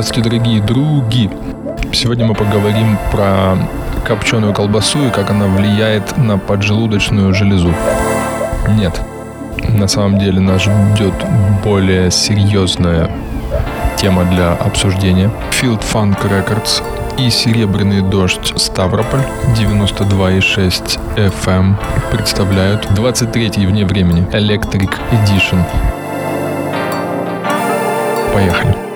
Здравствуйте, дорогие други! Сегодня мы поговорим про копченую колбасу и как она влияет на поджелудочную железу. Нет, на самом деле нас ждет более серьезная тема для обсуждения. Field Funk Records и «Серебряный дождь» Ставрополь 92,6 FM представляют 23-й вне времени Electric Edition. Поехали.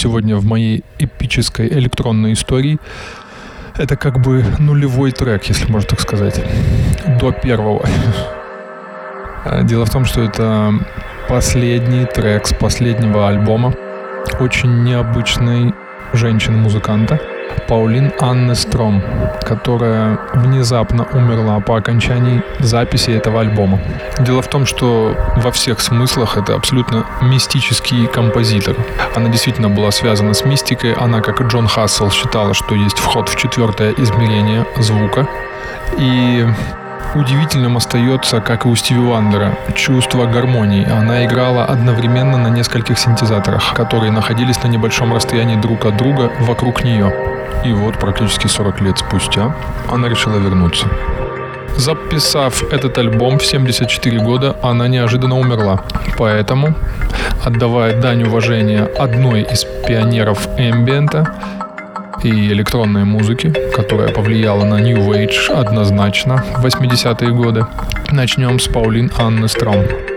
Сегодня в моей эпической электронной истории. Это как бы нулевой трек, если можно так сказать, до первого. Дело в том, что это последний трек с последнего альбома. Очень необычной женщины-музыканта – Паулин Анне Стром, которая внезапно умерла по окончании записи этого альбома. Дело в том, что во всех смыслах это абсолютно мистический композитор. Она действительно была связана с мистикой. Она, как и Джон Хассел, считала, что есть вход в четвертое измерение звука. И Удивительным остается, как и у Стиви Вандера, чувство гармонии. Она играла одновременно на нескольких синтезаторах, которые находились на небольшом расстоянии друг от друга вокруг нее. И вот практически 40 лет спустя она решила вернуться. Записав этот альбом в 74 года, она неожиданно умерла. Поэтому, отдавая дань уважения одной из пионеров эмбиента, и электронной музыки, которая повлияла на New Age однозначно в 80-е годы. Начнем с Паулин Анны Стром.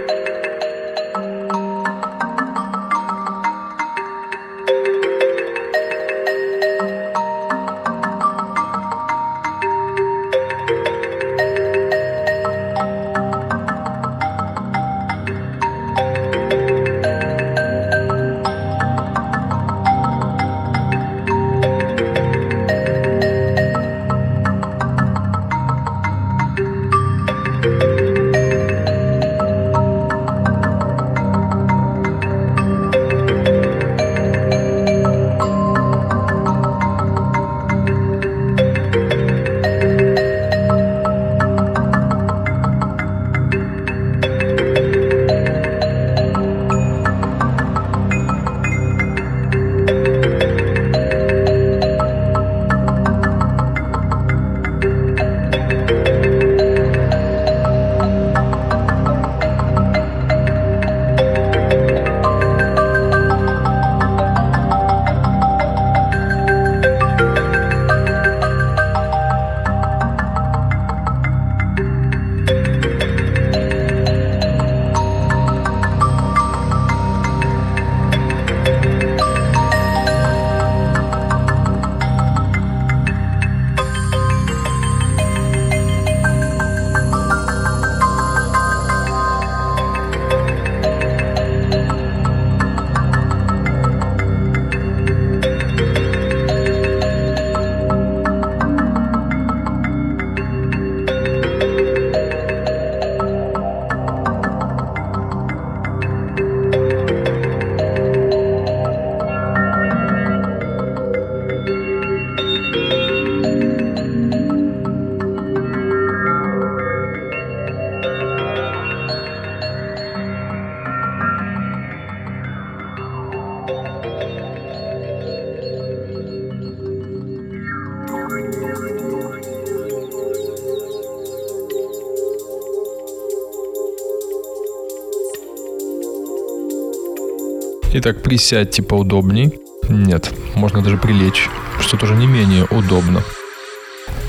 Итак, присядьте поудобней. Нет, можно даже прилечь, что тоже не менее удобно.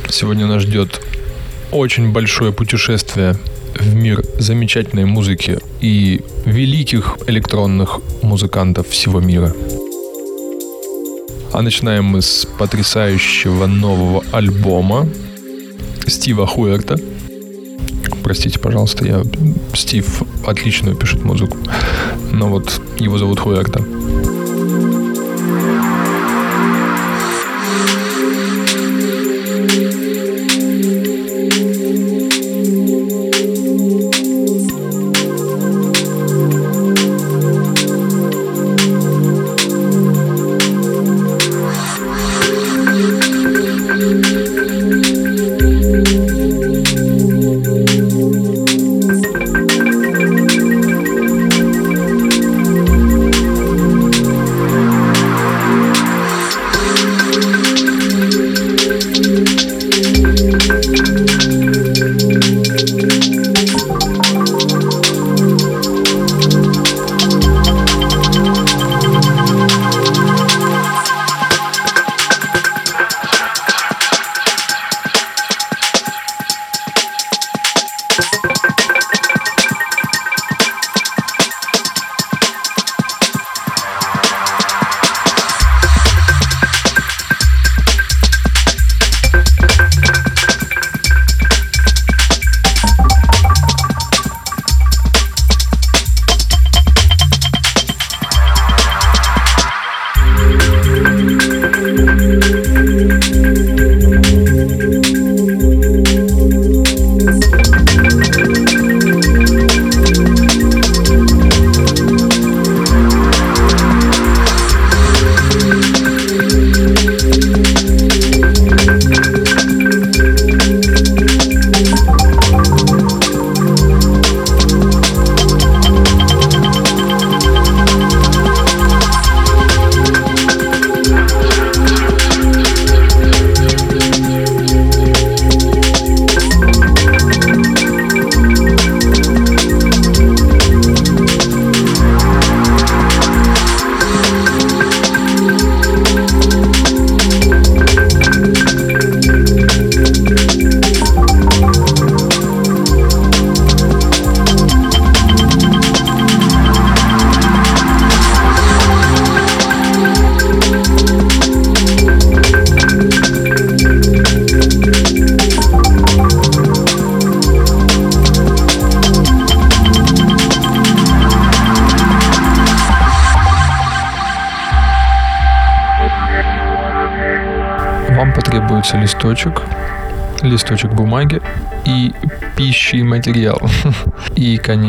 Сегодня нас ждет очень большое путешествие в мир замечательной музыки и великих электронных музыкантов всего мира. А начинаем мы с потрясающего нового альбома Стива Хуэрта. Простите, пожалуйста, я Стив отлично пишет музыку. Но вот его зовут Хуэрта.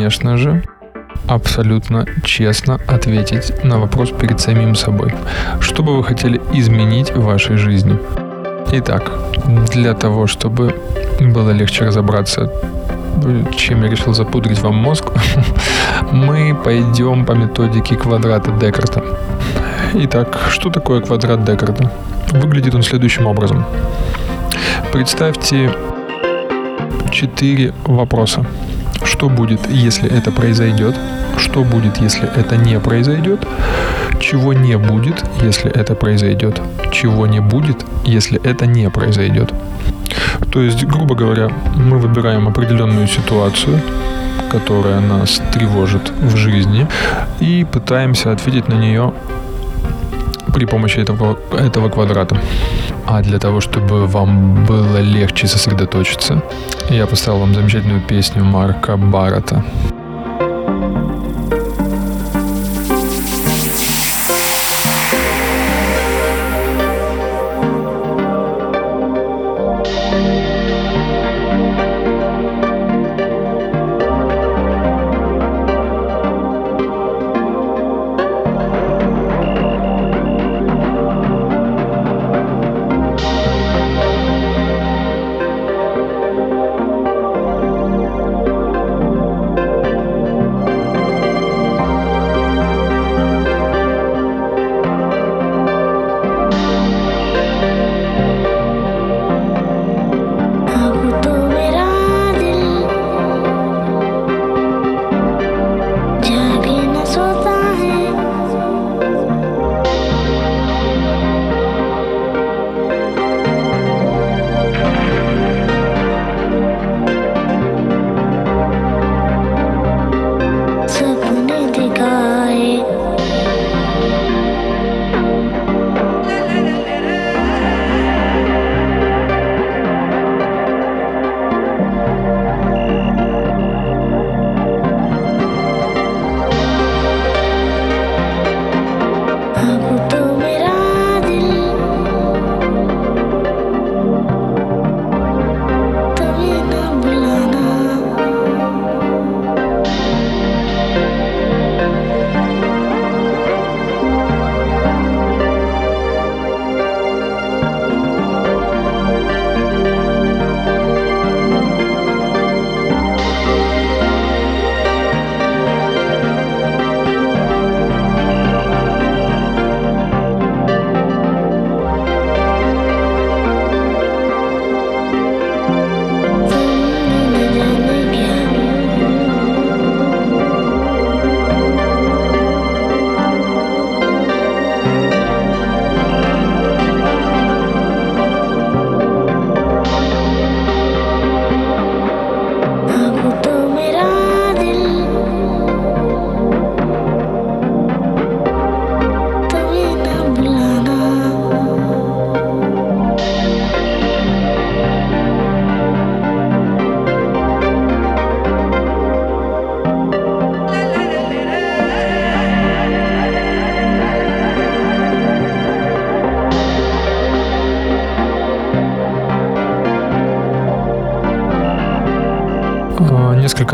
Конечно же, абсолютно честно ответить на вопрос перед самим собой. Что бы вы хотели изменить в вашей жизни? Итак, для того, чтобы было легче разобраться, чем я решил запудрить вам мозг, мы пойдем по методике квадрата Декарта. Итак, что такое квадрат Декарта? Выглядит он следующим образом. Представьте четыре вопроса. Что будет, если это произойдет? Что будет, если это не произойдет? Чего не будет, если это произойдет? Чего не будет, если это не произойдет? То есть, грубо говоря, мы выбираем определенную ситуацию, которая нас тревожит в жизни, и пытаемся ответить на нее при помощи этого, этого квадрата. А для того, чтобы вам было легче сосредоточиться, я поставил вам замечательную песню Марка Барата.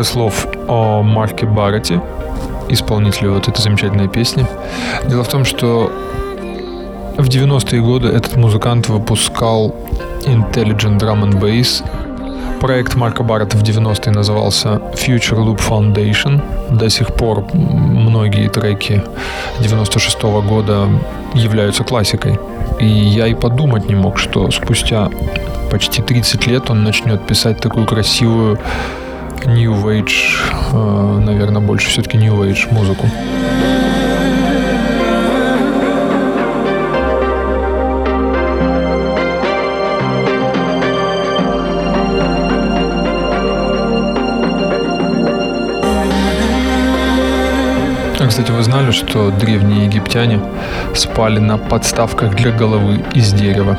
Несколько слов о Марке Барретте, исполнителе вот этой замечательной песни. Дело в том, что в 90-е годы этот музыкант выпускал Intelligent Drum and Bass. Проект Марка Барретта в 90-е назывался Future Loop Foundation. До сих пор многие треки 96 -го года являются классикой. И я и подумать не мог, что спустя почти 30 лет он начнет писать такую красивую New Age, э, наверное, больше все-таки New Age музыку. А, кстати, вы знали, что древние египтяне спали на подставках для головы из дерева?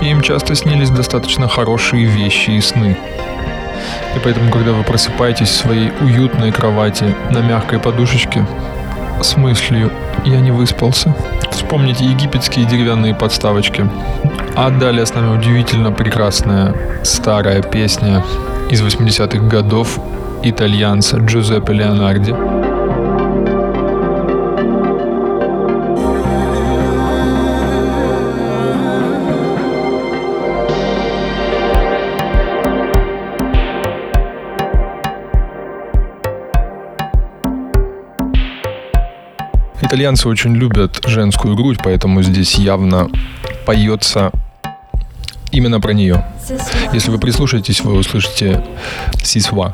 Им часто снились достаточно хорошие вещи и сны. И поэтому, когда вы просыпаетесь в своей уютной кровати на мягкой подушечке с мыслью «я не выспался», вспомните египетские деревянные подставочки. А далее с нами удивительно прекрасная старая песня из 80-х годов итальянца Джузеппе Леонарди. Итальянцы очень любят женскую грудь, поэтому здесь явно поется именно про нее. Если вы прислушаетесь, вы услышите «Сисва».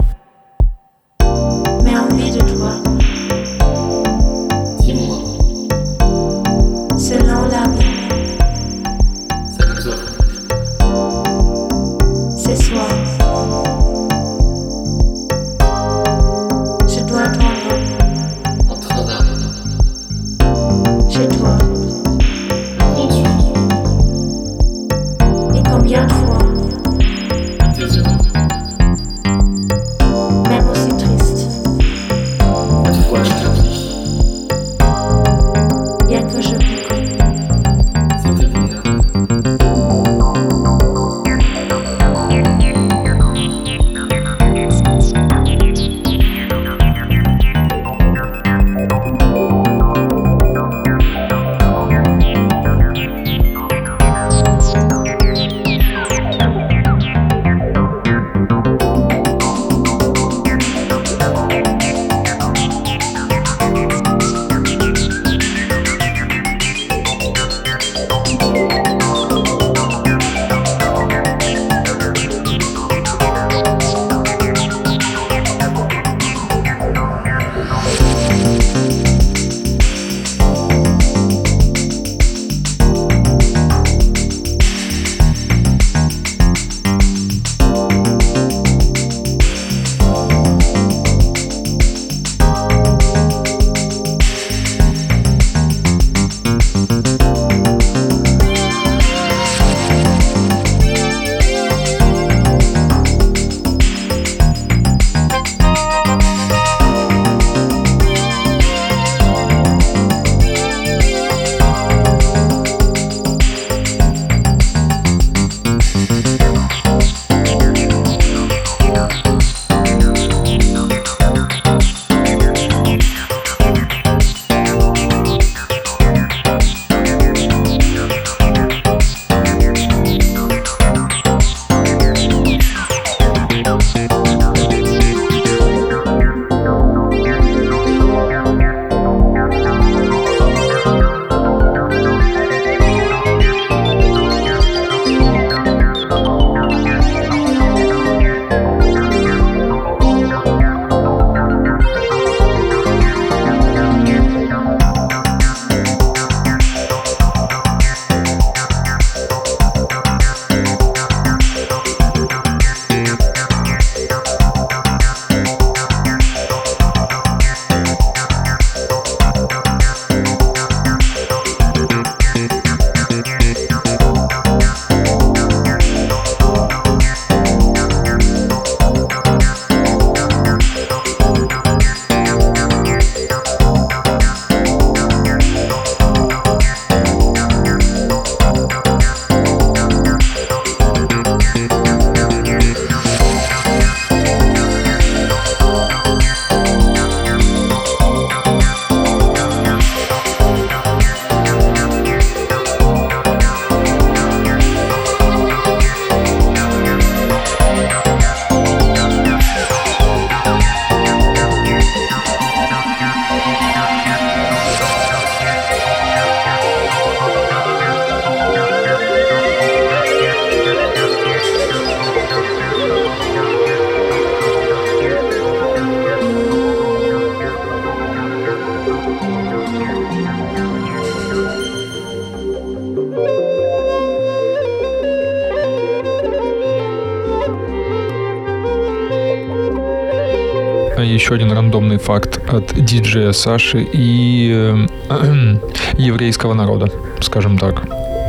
Еще один рандомный факт от диджея Саши и э, еврейского народа, скажем так.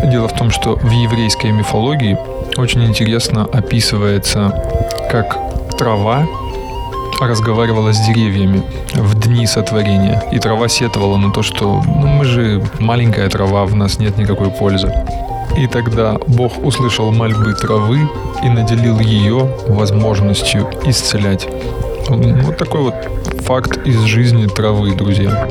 Дело в том, что в еврейской мифологии очень интересно описывается, как трава разговаривала с деревьями в дни сотворения. И трава сетовала на то, что ну, мы же маленькая трава, в нас нет никакой пользы. И тогда Бог услышал мольбы травы и наделил ее возможностью исцелять. Вот такой вот факт из жизни травы, друзья.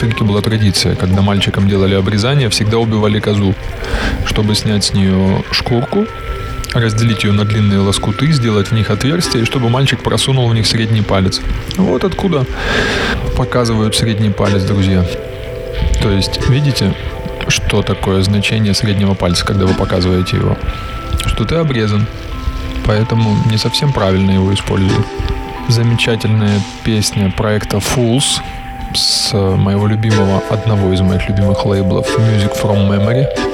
Африки была традиция, когда мальчикам делали обрезание, всегда убивали козу, чтобы снять с нее шкурку, разделить ее на длинные лоскуты, сделать в них отверстие, и чтобы мальчик просунул в них средний палец. Вот откуда показывают средний палец, друзья. То есть, видите, что такое значение среднего пальца, когда вы показываете его? Что ты обрезан. Поэтому не совсем правильно его используют. Замечательная песня проекта Fools с моего любимого, одного из моих любимых лейблов Music from Memory.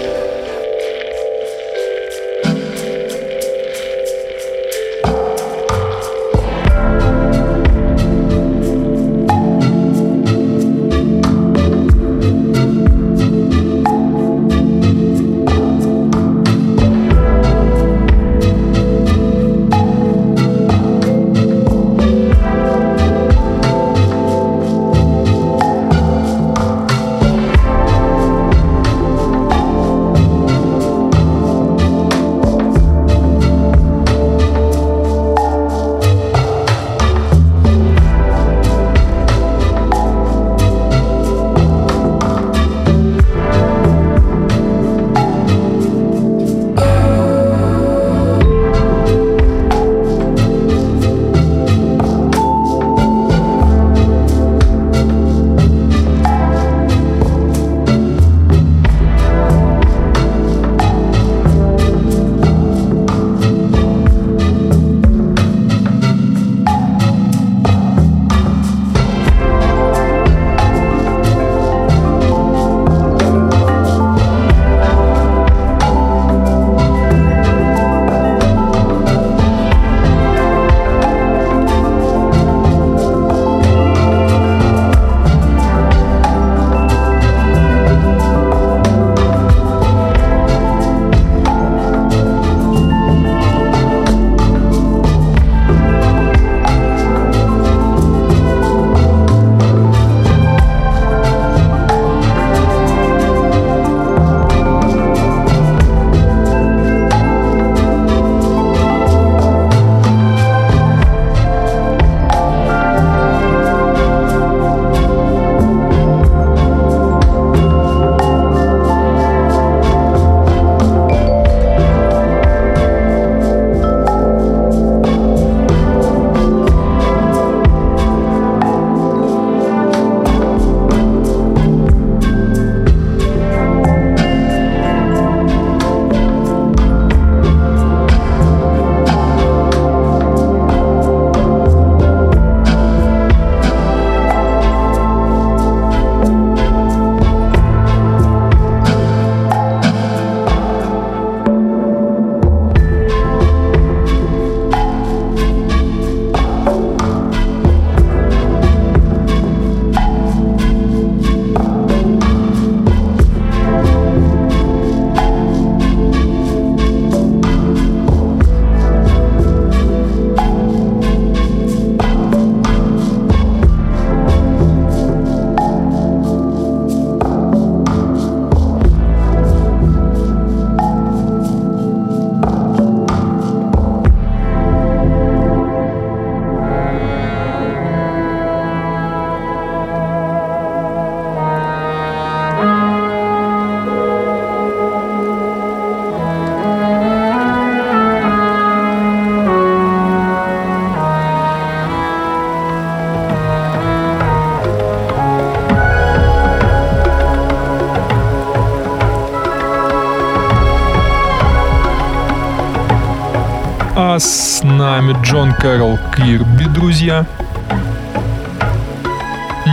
А с нами Джон Кэрол Кирби, друзья.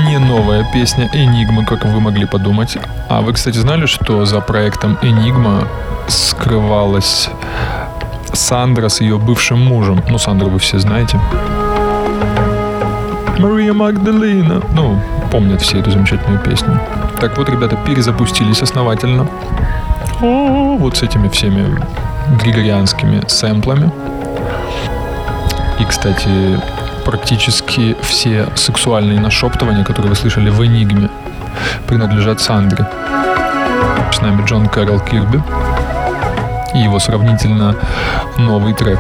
Не новая песня Enigma, как вы могли подумать. А вы, кстати, знали, что за проектом Enigma скрывалась Сандра с ее бывшим мужем? Ну, Сандру вы все знаете. Мария Магдалина. Ну, помнят все эту замечательную песню. Так вот, ребята, перезапустились основательно. О, вот с этими всеми григорианскими сэмплами. И, кстати, практически все сексуальные нашептывания, которые вы слышали в «Энигме», принадлежат Сандре. С нами Джон Кэрол Кирби и его сравнительно новый трек.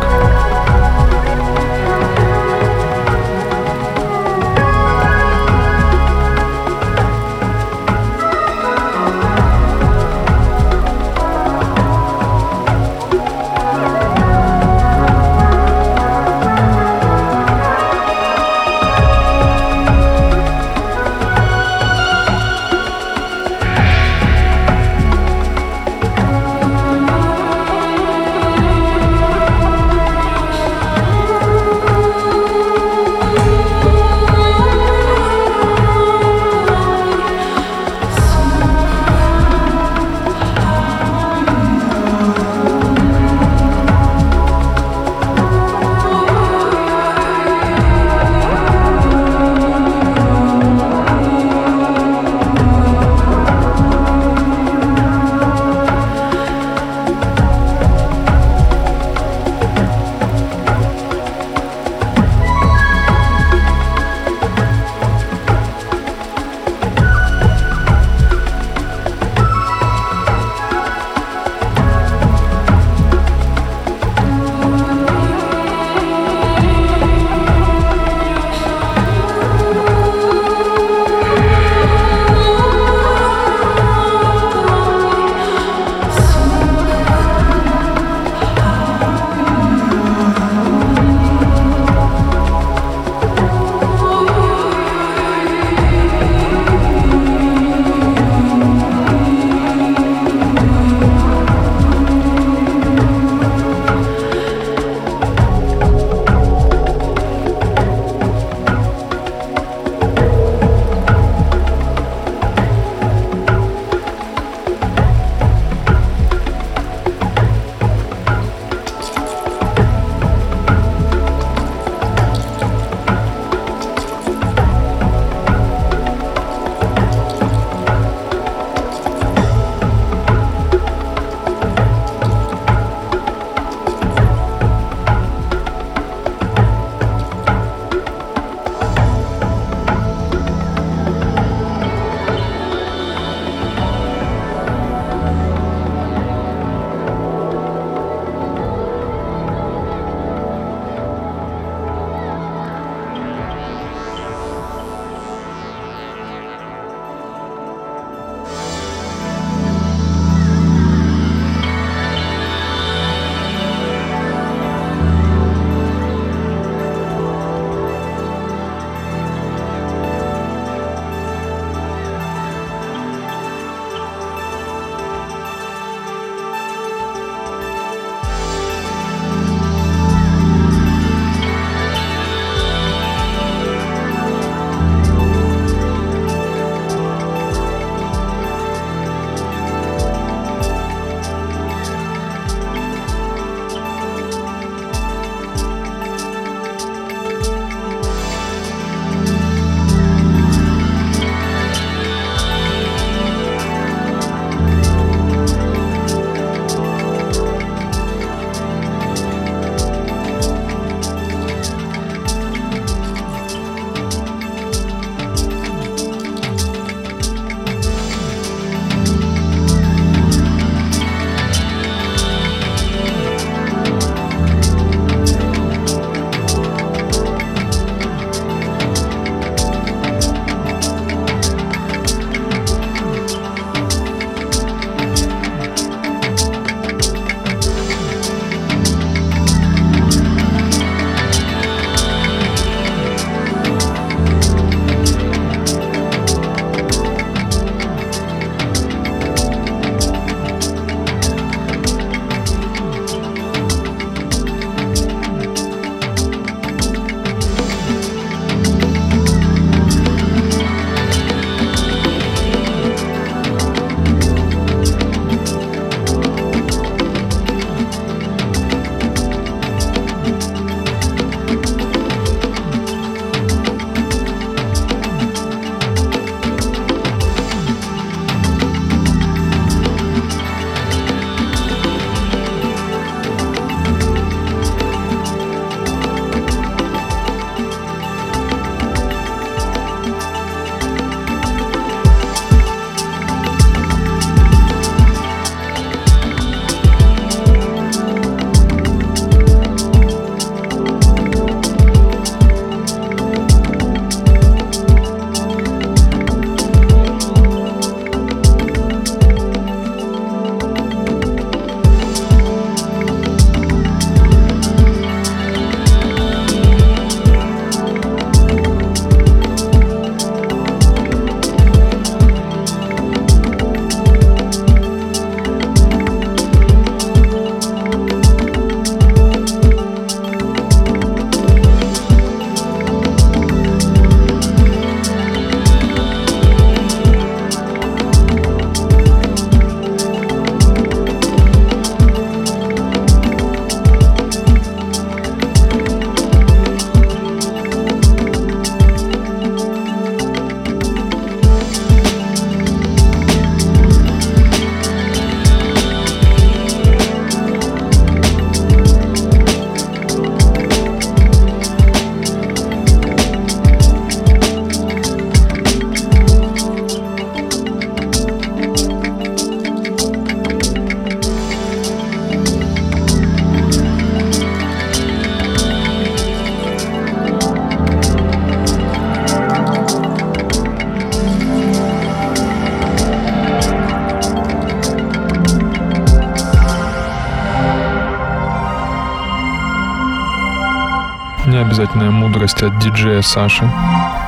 От диджея Саши.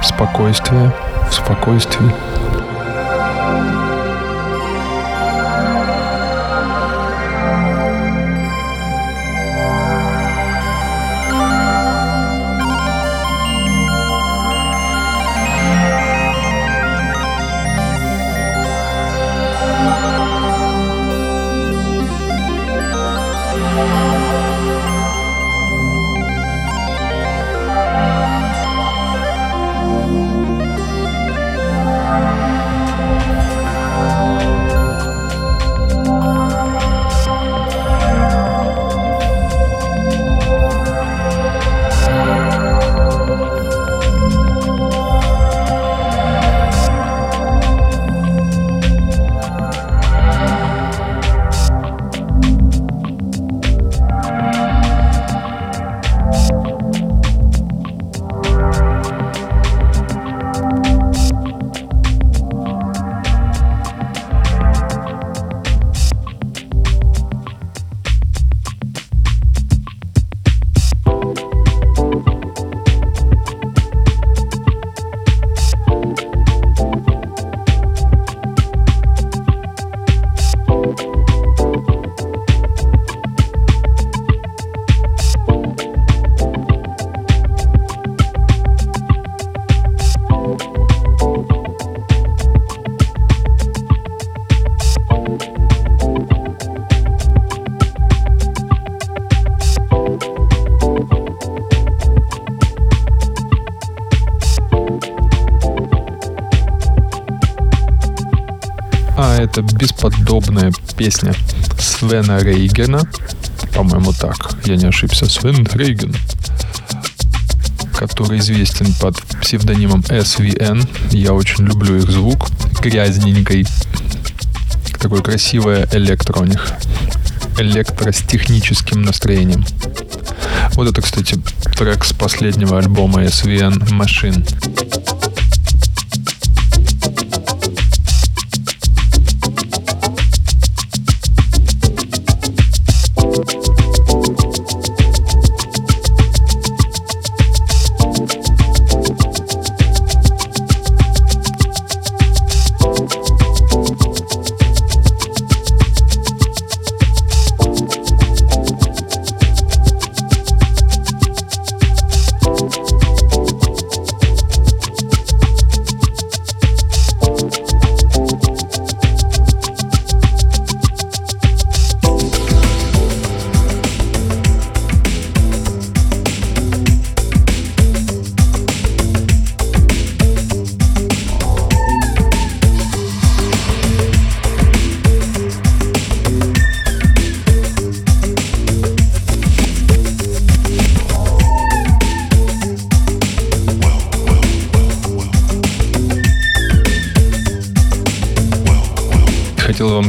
Спокойствие в спокойствии. Бесподобная песня Свена Рейгена. По-моему, так. Я не ошибся. Свен Рейген. Который известен под псевдонимом SVN. Я очень люблю их звук. Грязненький. Такой красивое электро у них. Электро с техническим настроением. Вот это, кстати, трек с последнего альбома SVN Machine.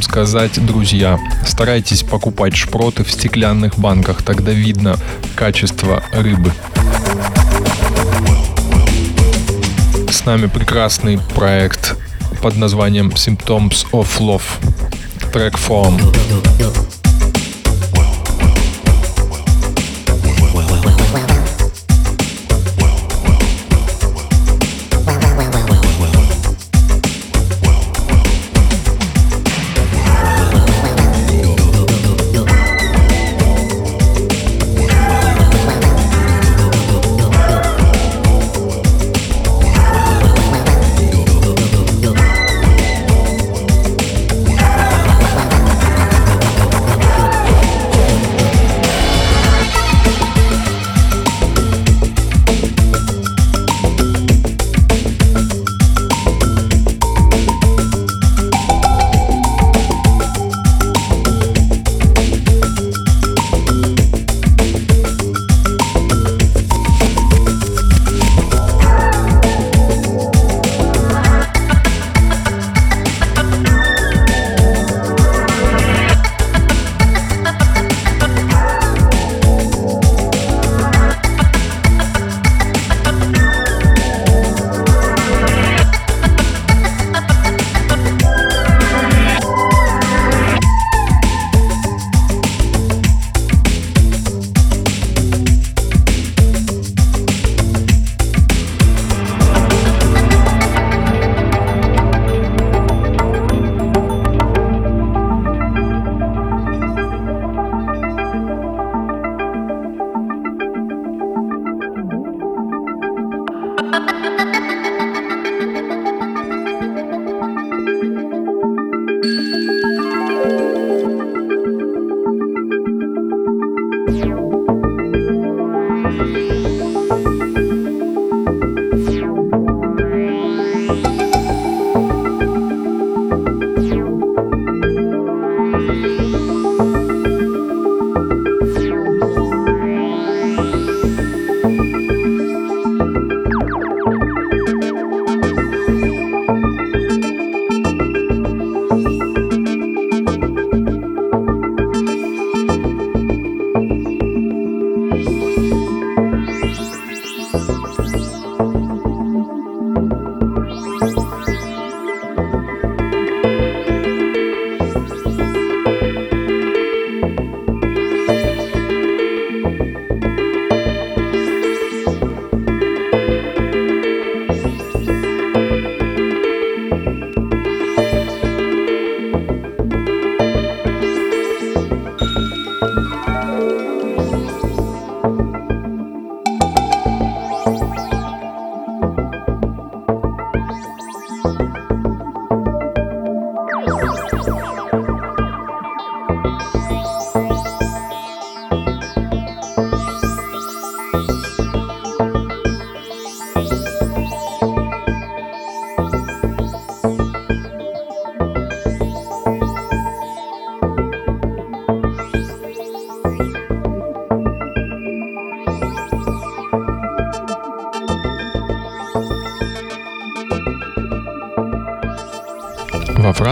Сказать, друзья, старайтесь покупать шпроты в стеклянных банках, тогда видно качество рыбы. С нами прекрасный проект под названием Symptoms of Love. Трек Form.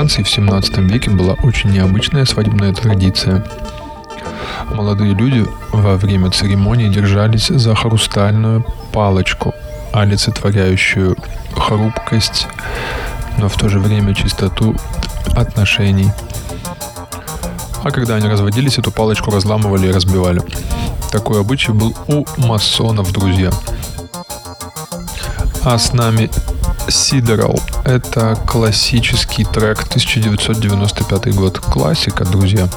Франции в 17 веке была очень необычная свадебная традиция. Молодые люди во время церемонии держались за хрустальную палочку, олицетворяющую хрупкость, но в то же время чистоту отношений. А когда они разводились, эту палочку разламывали и разбивали. Такой обычай был у масонов, друзья. А с нами Сидорал. Это классический трек 1995 год. Классика, друзья.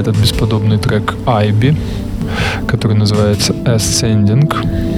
Этот бесподобный трек Айби, который называется Ascending.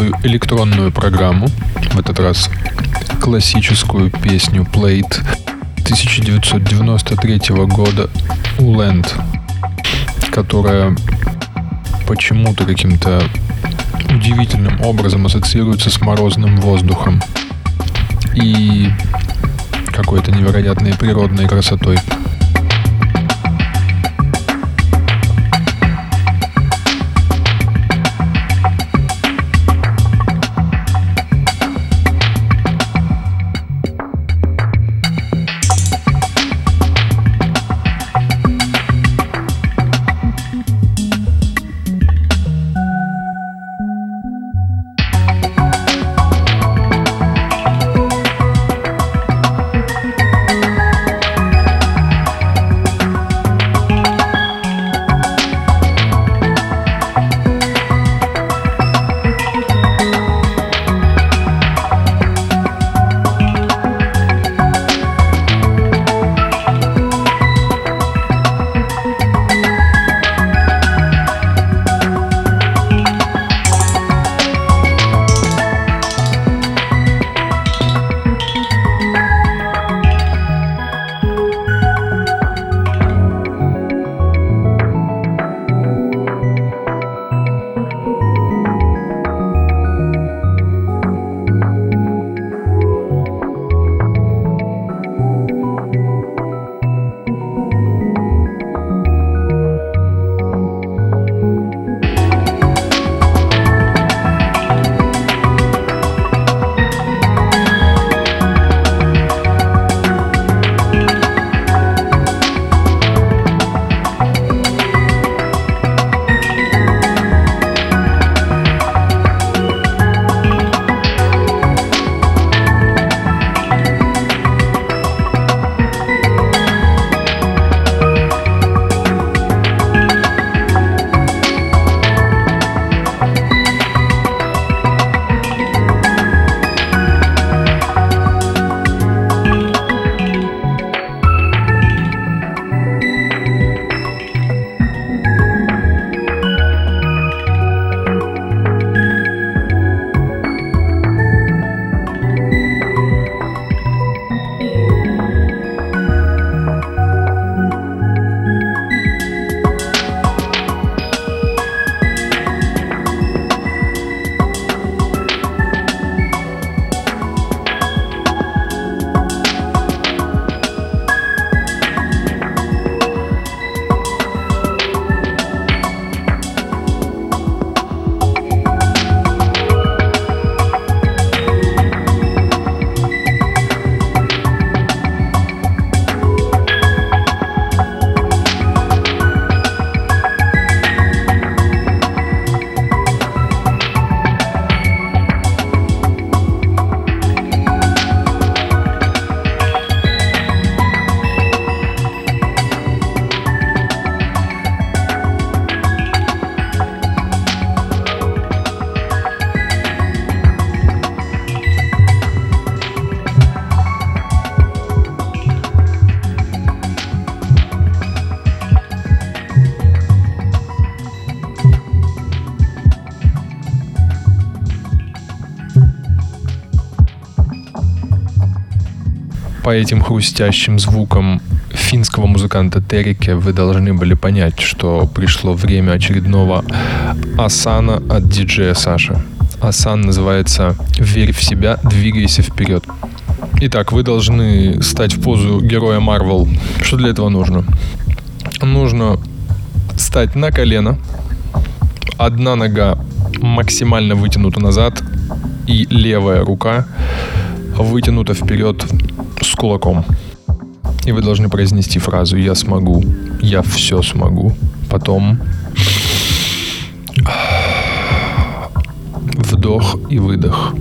Свою электронную программу, в этот раз классическую песню Played 1993 года Уленд, которая почему-то каким-то удивительным образом ассоциируется с морозным воздухом и какой-то невероятной природной красотой. По этим хрустящим звукам финского музыканта Терике вы должны были понять, что пришло время очередного асана от диджея Саша. Асан называется «Верь в себя, двигайся вперед». Итак, вы должны стать в позу героя Марвел. Что для этого нужно? Нужно стать на колено, одна нога максимально вытянута назад и левая рука вытянута вперед с кулаком. И вы должны произнести фразу «Я смогу», «Я все смогу». Потом вдох и выдох.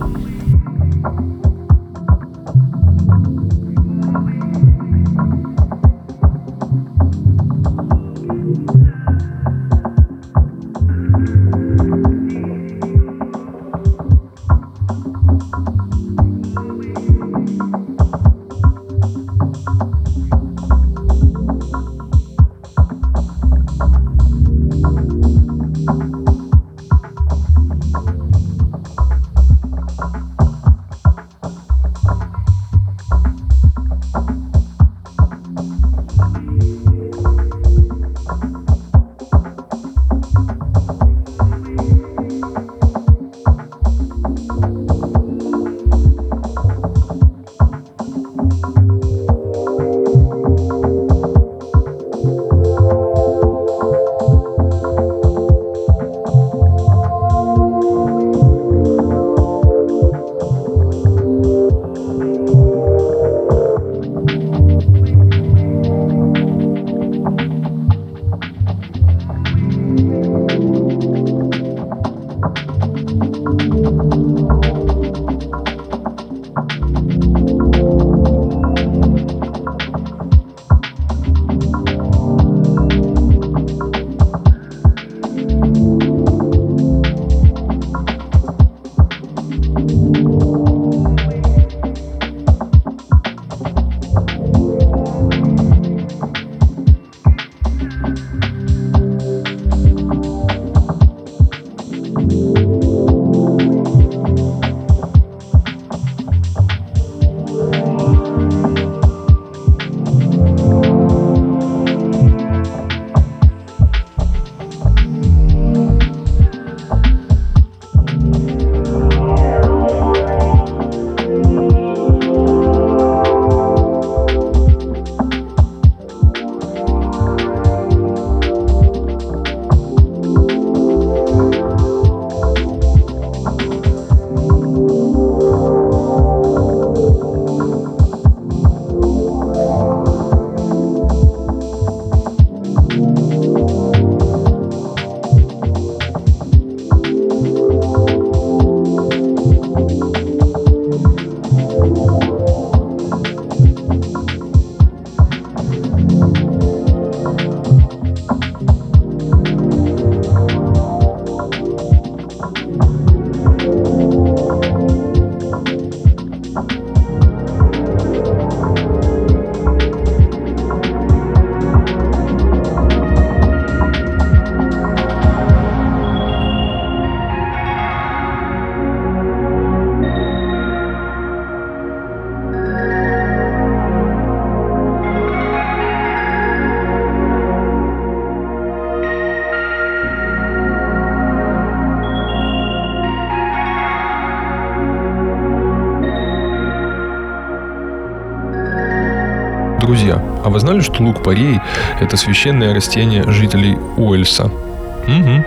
А вы знали, что лук-порей – это священное растение жителей Уэльса? Угу.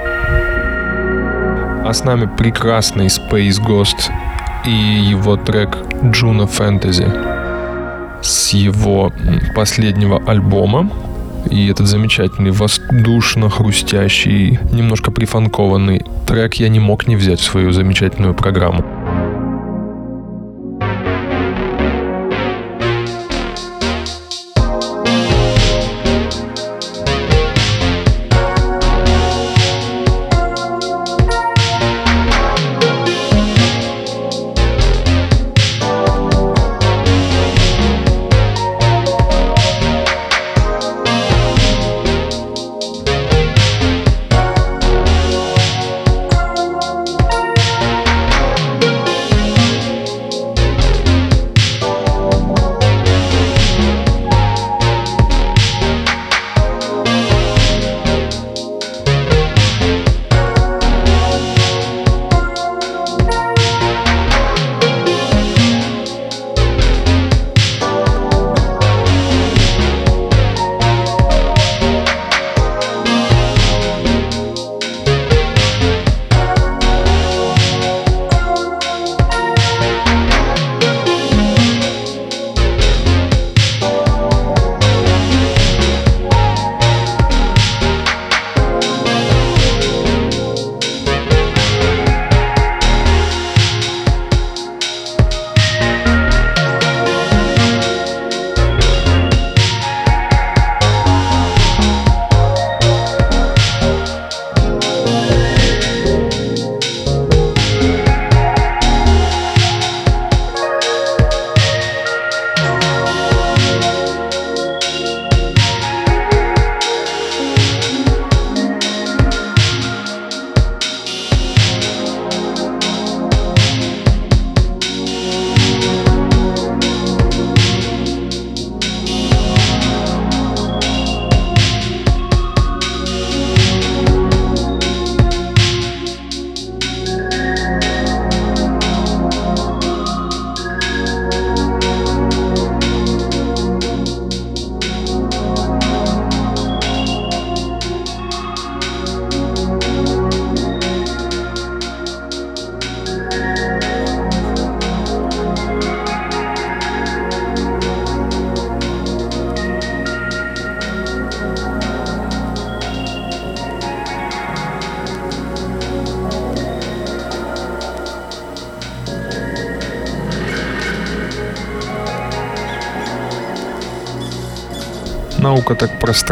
А с нами прекрасный Space Ghost и его трек Juno Fantasy с его последнего альбома. И этот замечательный, воздушно-хрустящий, немножко прифанкованный трек я не мог не взять в свою замечательную программу.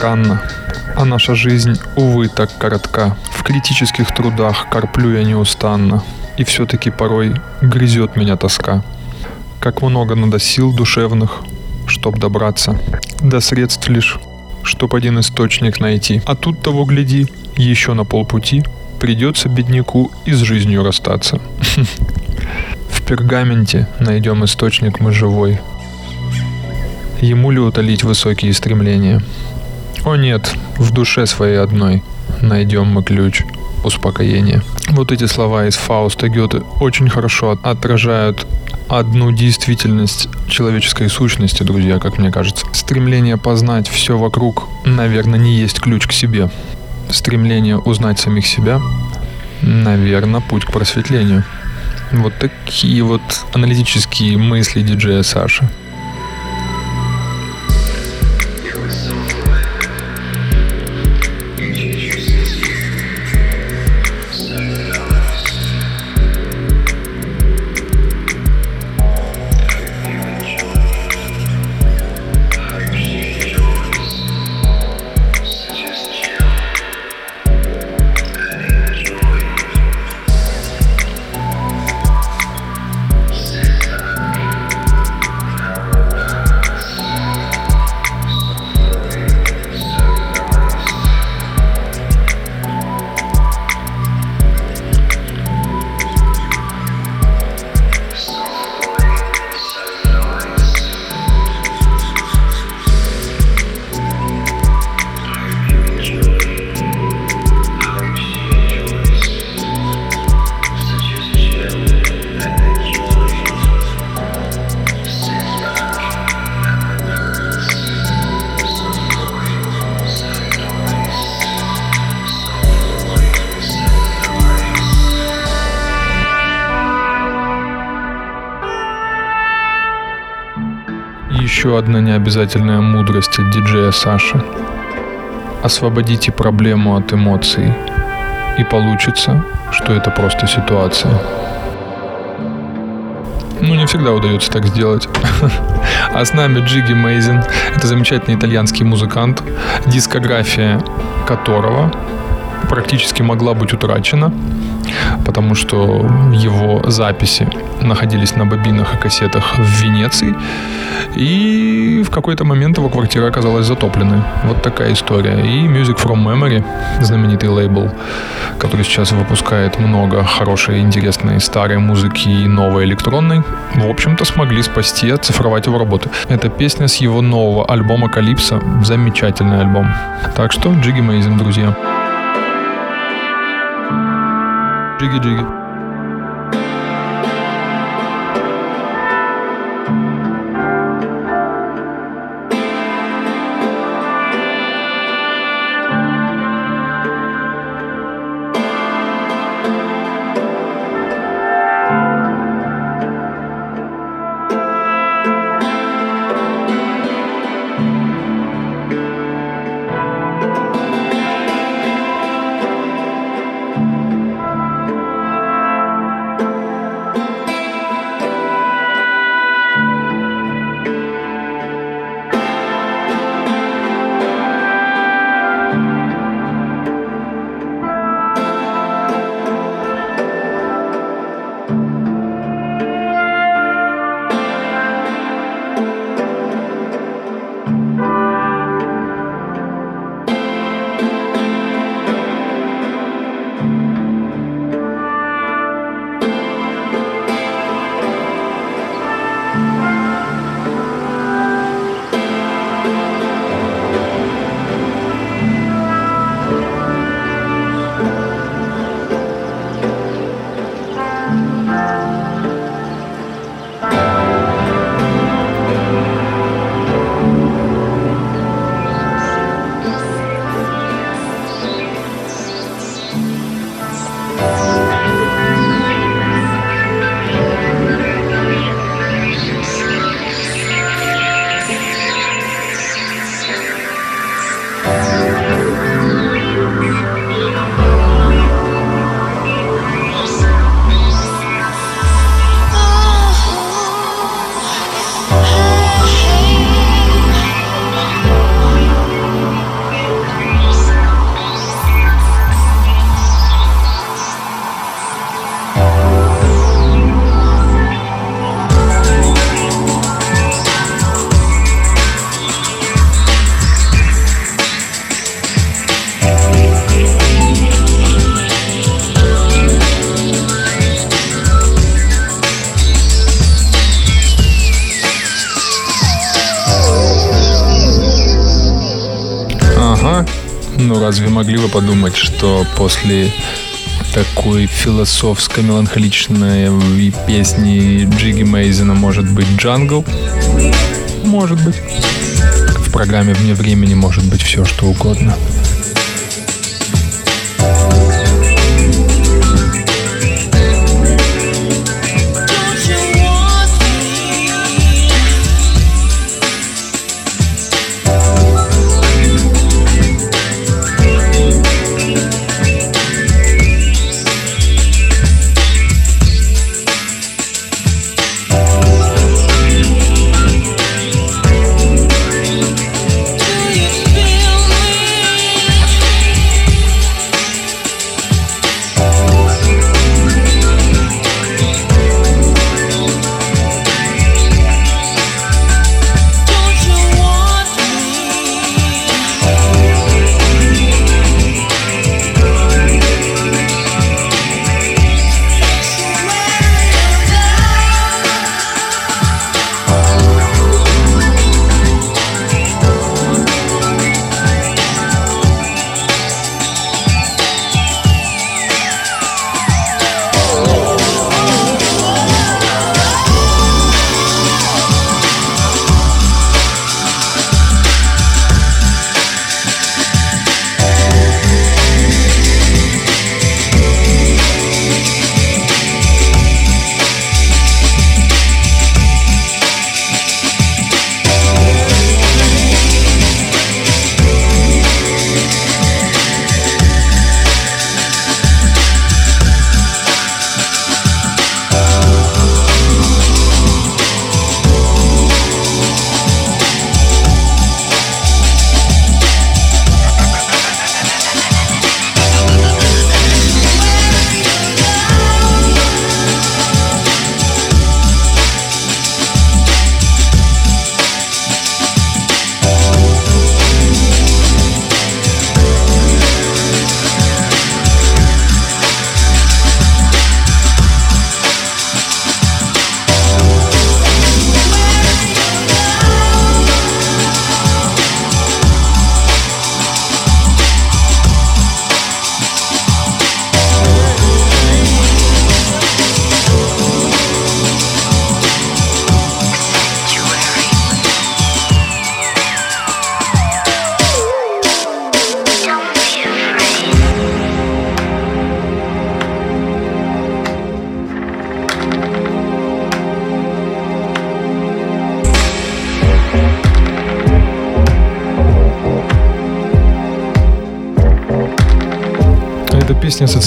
Пространна, а наша жизнь, увы, так коротка. В критических трудах корплю я неустанно, и все-таки порой грызет меня тоска. Как много надо сил душевных, чтоб добраться, до средств лишь, чтоб один источник найти. А тут того гляди, еще на полпути придется бедняку и с жизнью расстаться. В пергаменте найдем источник мы живой, Ему ли утолить высокие стремления? О нет, в душе своей одной найдем мы ключ успокоения. Вот эти слова из Фауста Гёте очень хорошо отражают одну действительность человеческой сущности, друзья, как мне кажется. Стремление познать все вокруг, наверное, не есть ключ к себе. Стремление узнать самих себя, наверное, путь к просветлению. Вот такие вот аналитические мысли диджея Саши. Еще одна необязательная мудрость от диджея Саши. Освободите проблему от эмоций, и получится, что это просто ситуация. Ну, не всегда удается так сделать. А с нами Джиги Мейзин. Это замечательный итальянский музыкант, дискография которого практически могла быть утрачена, потому что его записи находились на бобинах и кассетах в Венеции, и в какой-то момент его квартира оказалась затопленной. Вот такая история. И Music From Memory, знаменитый лейбл, который сейчас выпускает много хорошей, интересной старой музыки и новой электронной, в общем-то смогли спасти, оцифровать его работы. Это песня с его нового альбома «Калипсо». Замечательный альбом. Так что Джиги Мейзин, друзья. Джиги Разве могли вы подумать, что после такой философско-меланхоличной песни Джиги Мейзена может быть джангл? Может быть. В программе «Вне времени» может быть все, что угодно.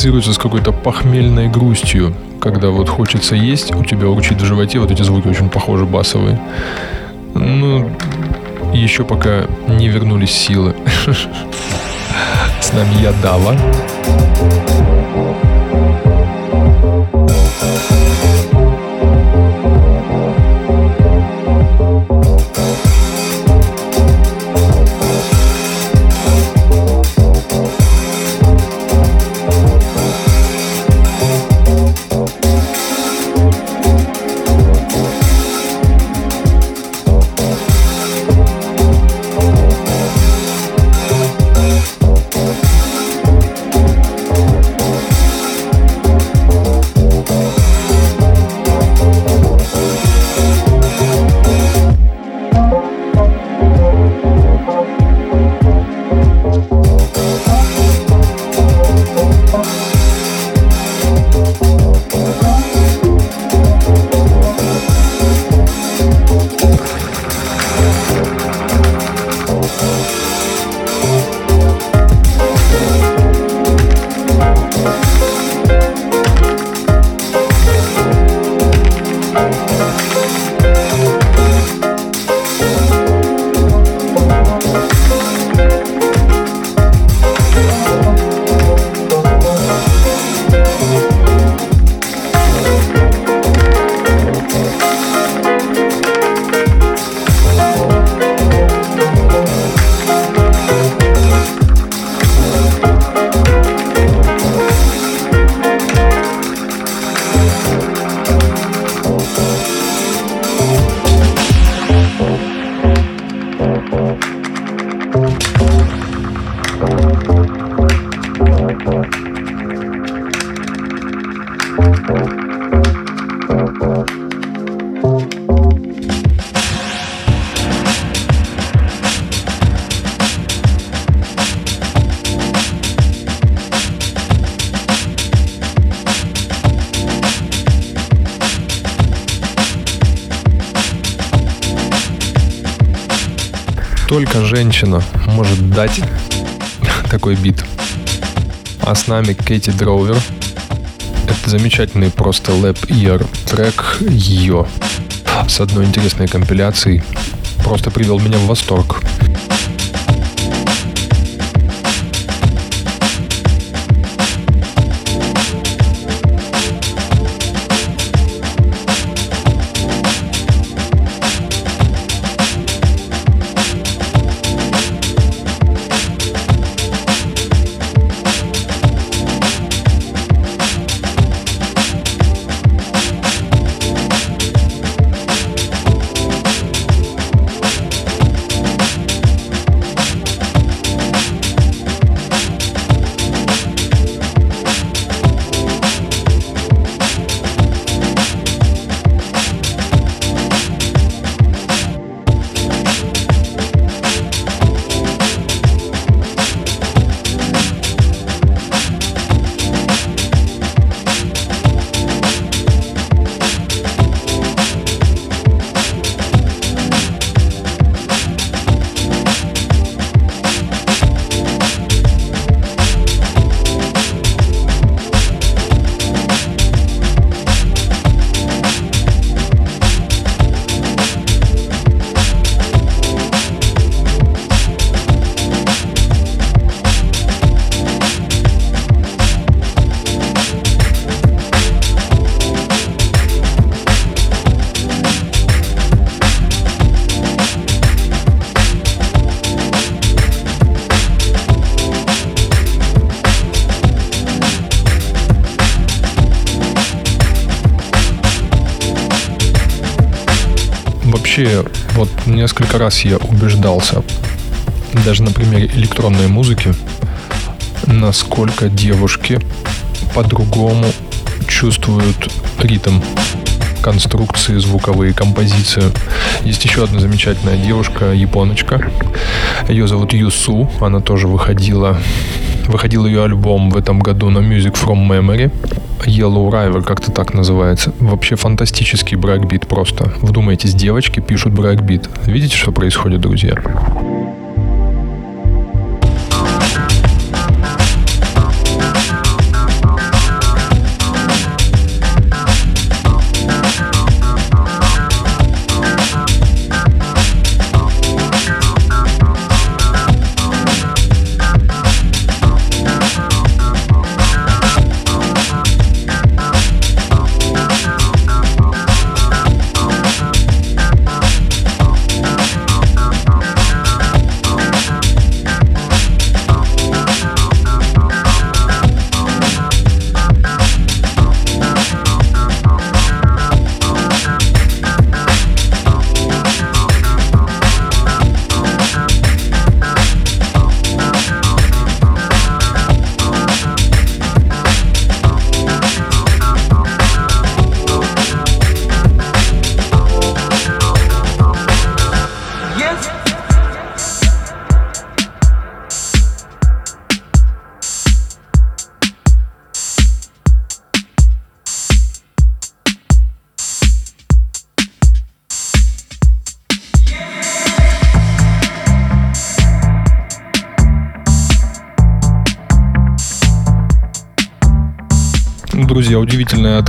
Ассоциируется с какой-то похмельной грустью, когда вот хочется есть, у тебя урчит в животе, вот эти звуки очень похожи басовые. Ну, еще пока не вернулись силы. С нами я Дава. Женщина может дать такой бит. А с нами Кэти Дроувер. Это замечательный просто лэп-иер трек ее с одной интересной компиляцией. Просто привел меня в восторг. Раз я убеждался, даже на примере электронной музыки, насколько девушки по-другому чувствуют ритм конструкции, звуковые композиции. Есть еще одна замечательная девушка, японочка. Ее зовут Yu Su. Она тоже выходила. Выходил ее альбом в этом году на Music from Memory. Yellow River, как-то так называется. Вообще фантастический брейкбит просто. Вдумайтесь, девочки пишут брейкбит. Видите, что происходит, друзья?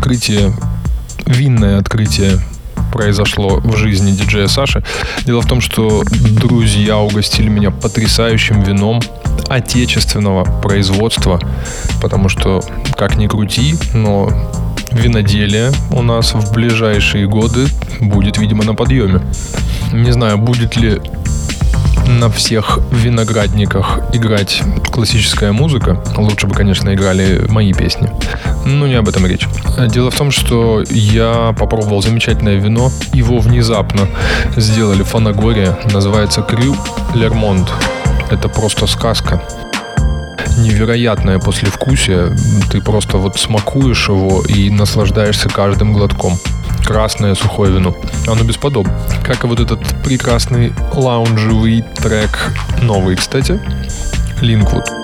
Открытие, винное открытие произошло в жизни диджея Саши. Дело в том, что друзья угостили меня потрясающим вином отечественного производства, потому что, как ни крути, но виноделие у нас в ближайшие годы будет, видимо, на подъеме. Не знаю, будет ли на всех виноградниках играть классическая музыка. Лучше бы, конечно, играли мои песни. Но не об этом речь. Дело в том, что я попробовал замечательное вино. Его внезапно сделали в Фанагоре. Называется Крю Лермонт. Это просто сказка невероятное послевкусие. Ты просто вот смакуешь его и наслаждаешься каждым глотком красное сухое вино. Оно бесподобно. Как и вот этот прекрасный лаунжевый трек, новый, кстати, Линквуд.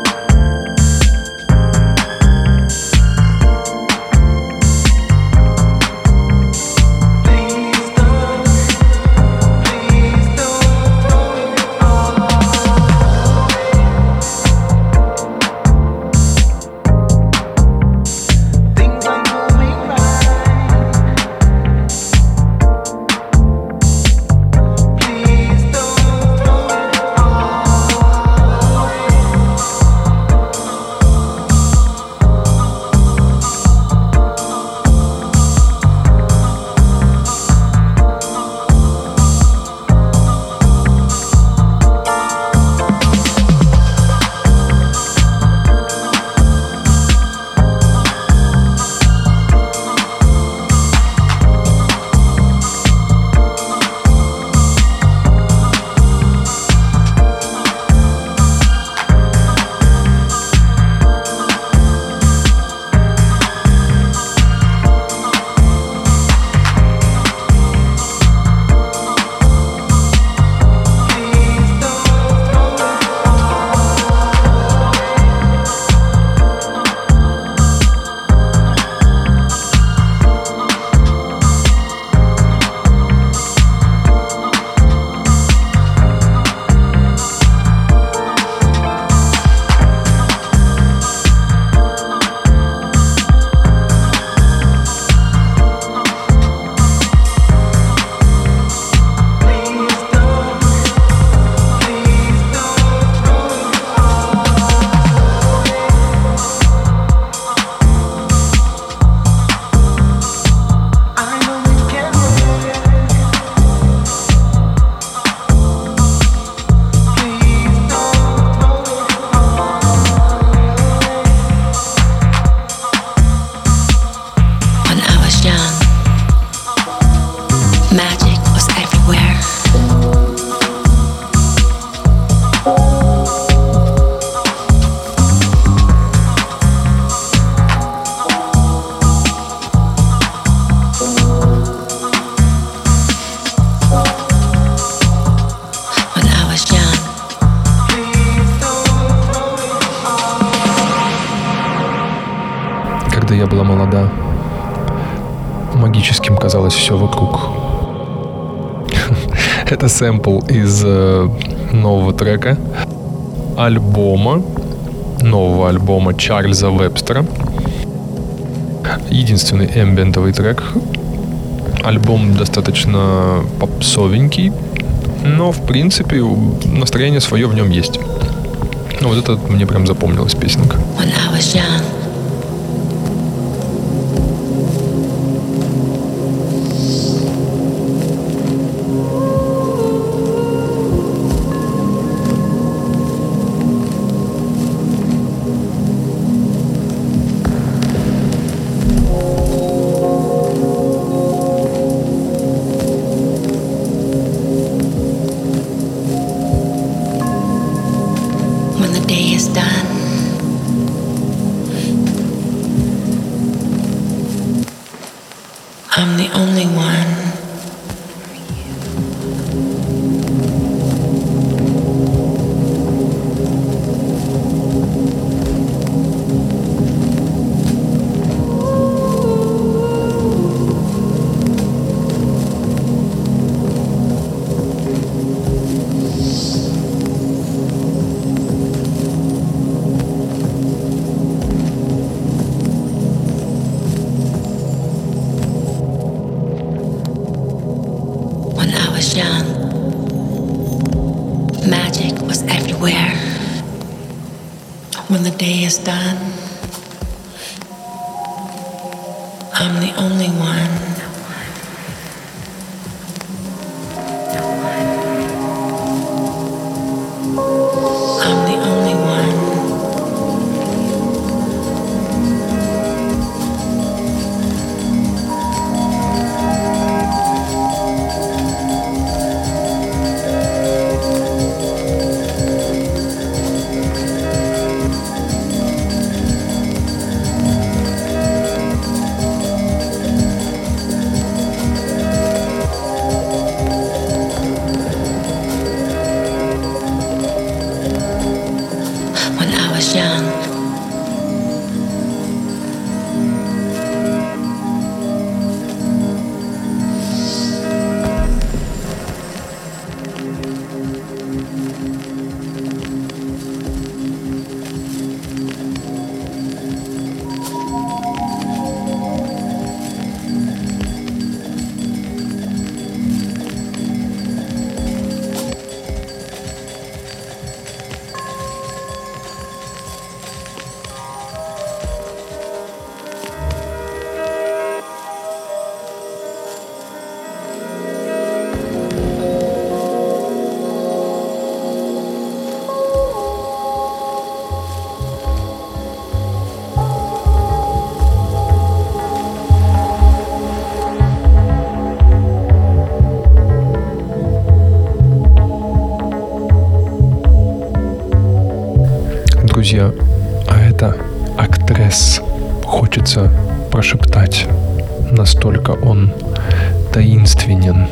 Это сэмпл из э, нового трека альбома, нового альбома Чарльза Вебстера. Единственный эмбиентовый трек. Альбом достаточно попсовенький, но, в принципе, настроение свое в нем есть. Ну, вот это мне прям запомнилась песенка. When I was young. Друзья, а это актрес. Хочется прошептать. Настолько он таинственен.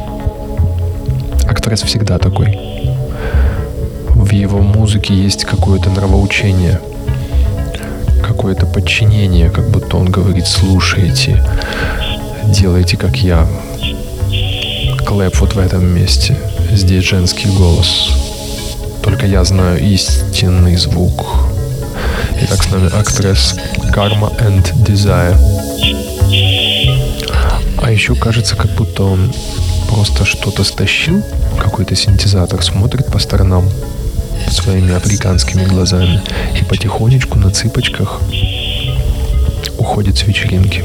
Актрес всегда такой. В его музыке есть какое-то нравоучение, какое-то подчинение, как будто он говорит, слушайте, делайте как я. Клэп вот в этом месте. Здесь женский голос. Только я знаю истинный звук. Итак, с нами актрис Karma and Desire. А еще кажется, как будто он просто что-то стащил, какой-то синтезатор, смотрит по сторонам своими африканскими глазами и потихонечку на цыпочках уходит с вечеринки.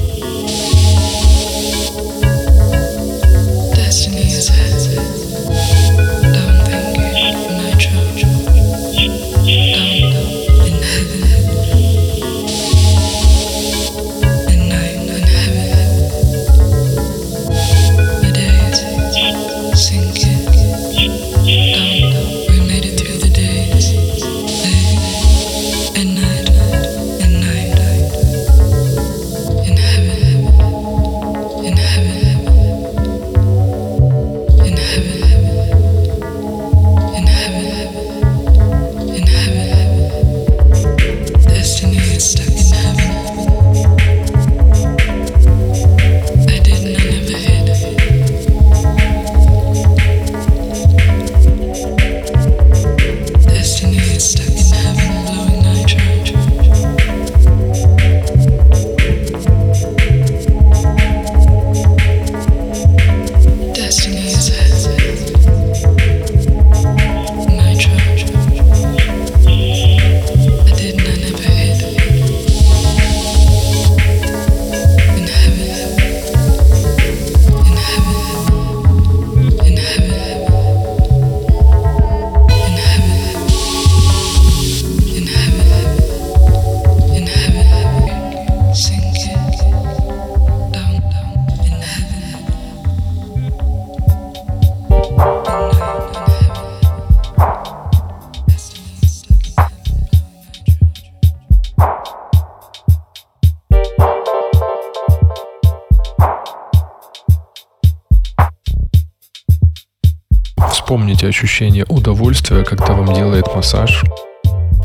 Вспомните ощущение удовольствия, когда вам делает массаж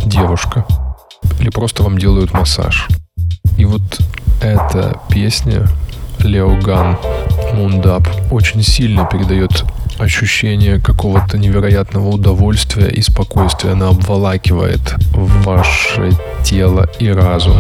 девушка. Или просто вам делают массаж. И вот эта песня Леоган Мундап очень сильно передает ощущение какого-то невероятного удовольствия и спокойствия. Она обволакивает ваше тело и разум.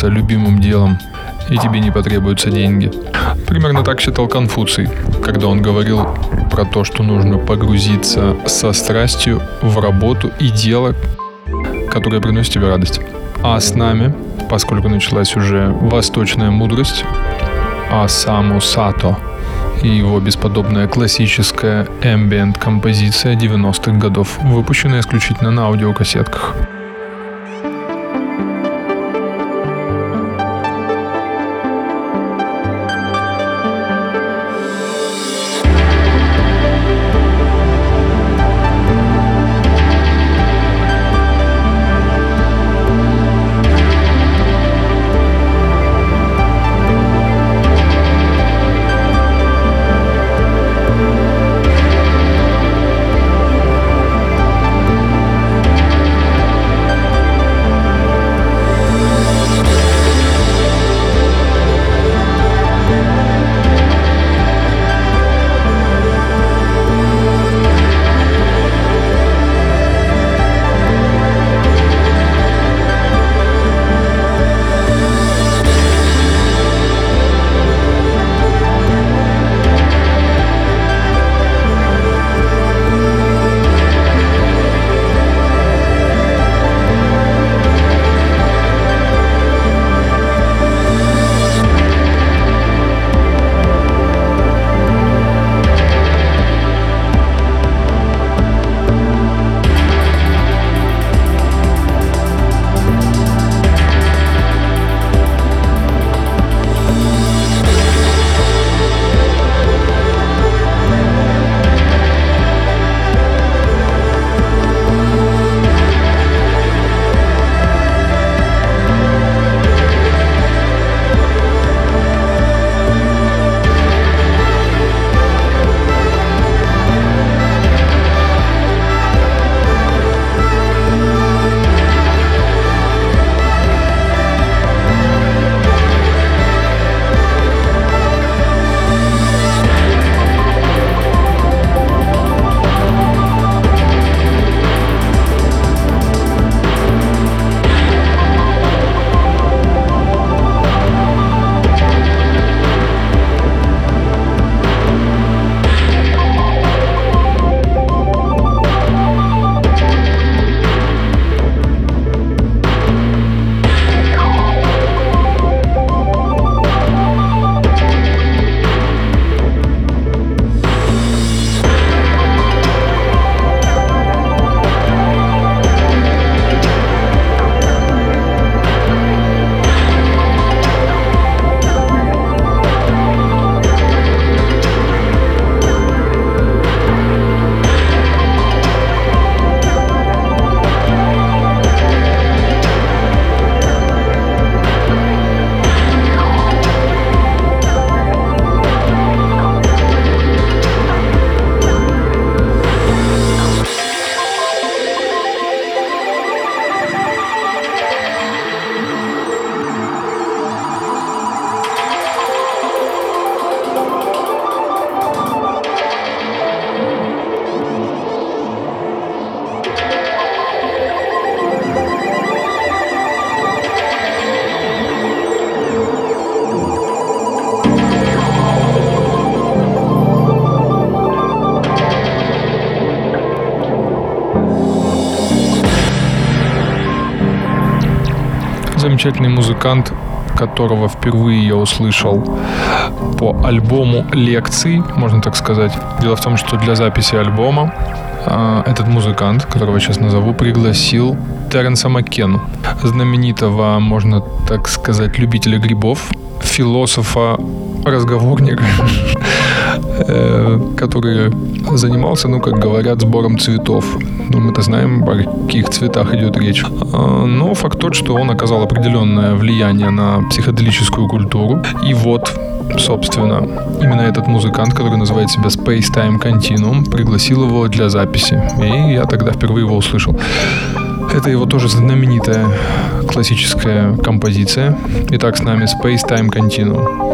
Заниматься любимым делом, и тебе не потребуются деньги. Примерно так считал Конфуций, когда он говорил про то, что нужно погрузиться со страстью в работу и дело, которое приносит тебе радость. А с нами, поскольку началась уже восточная мудрость, Асаму Сато и его бесподобная классическая ambient композиция 90-х годов, выпущенная исключительно на аудиокассетках. Замечательный музыкант, которого впервые я услышал по альбому лекций, можно так сказать. Дело в том, что для записи альбома а, этот музыкант, которого сейчас назову, пригласил Теренса Маккену, знаменитого, можно так сказать, любителя грибов, философа, разговорника, э, который занимался, ну, как говорят, сбором цветов. Ну, мы-то знаем, о каких цветах идет речь. А, но факт тот, что он оказал определенное влияние на психоделическую культуру. И вот собственно, именно этот музыкант, который называет себя Space Time Continuum, пригласил его для записи. И я тогда впервые его услышал. Это его тоже знаменитая классическая композиция. Итак, с нами Space Time Continuum.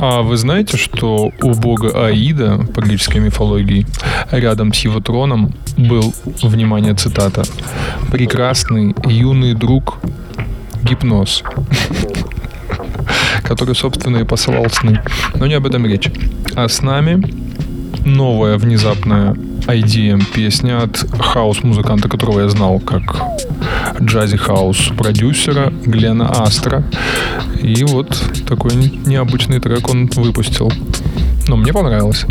А вы знаете, что у бога Аида по греческой мифологии рядом с его троном был, внимание, цитата, прекрасный юный друг гипноз, который, собственно, и посылал сны. Но не об этом речь. А с нами новая внезапная IDM песня от хаус-музыканта, которого я знал как jazzy house продюсера Glenn Astro. И вот такой необычный трек он выпустил. Но мне понравилось.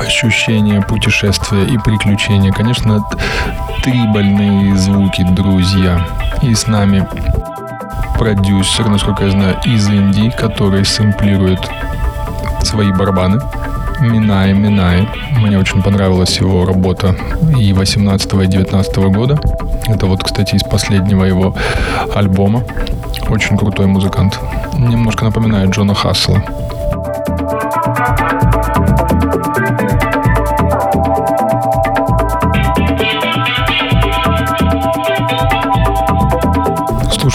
Ощущение путешествия и приключения. Конечно, три больные звуки, друзья. И с нами продюсер, насколько я знаю, из Индии, который сэмплирует свои барабаны. Минай, Минай. Мне очень понравилась его работа и 18 и 19 года. Это вот, кстати, из последнего его альбома. Очень крутой музыкант. Немножко напоминает Джона Хассела.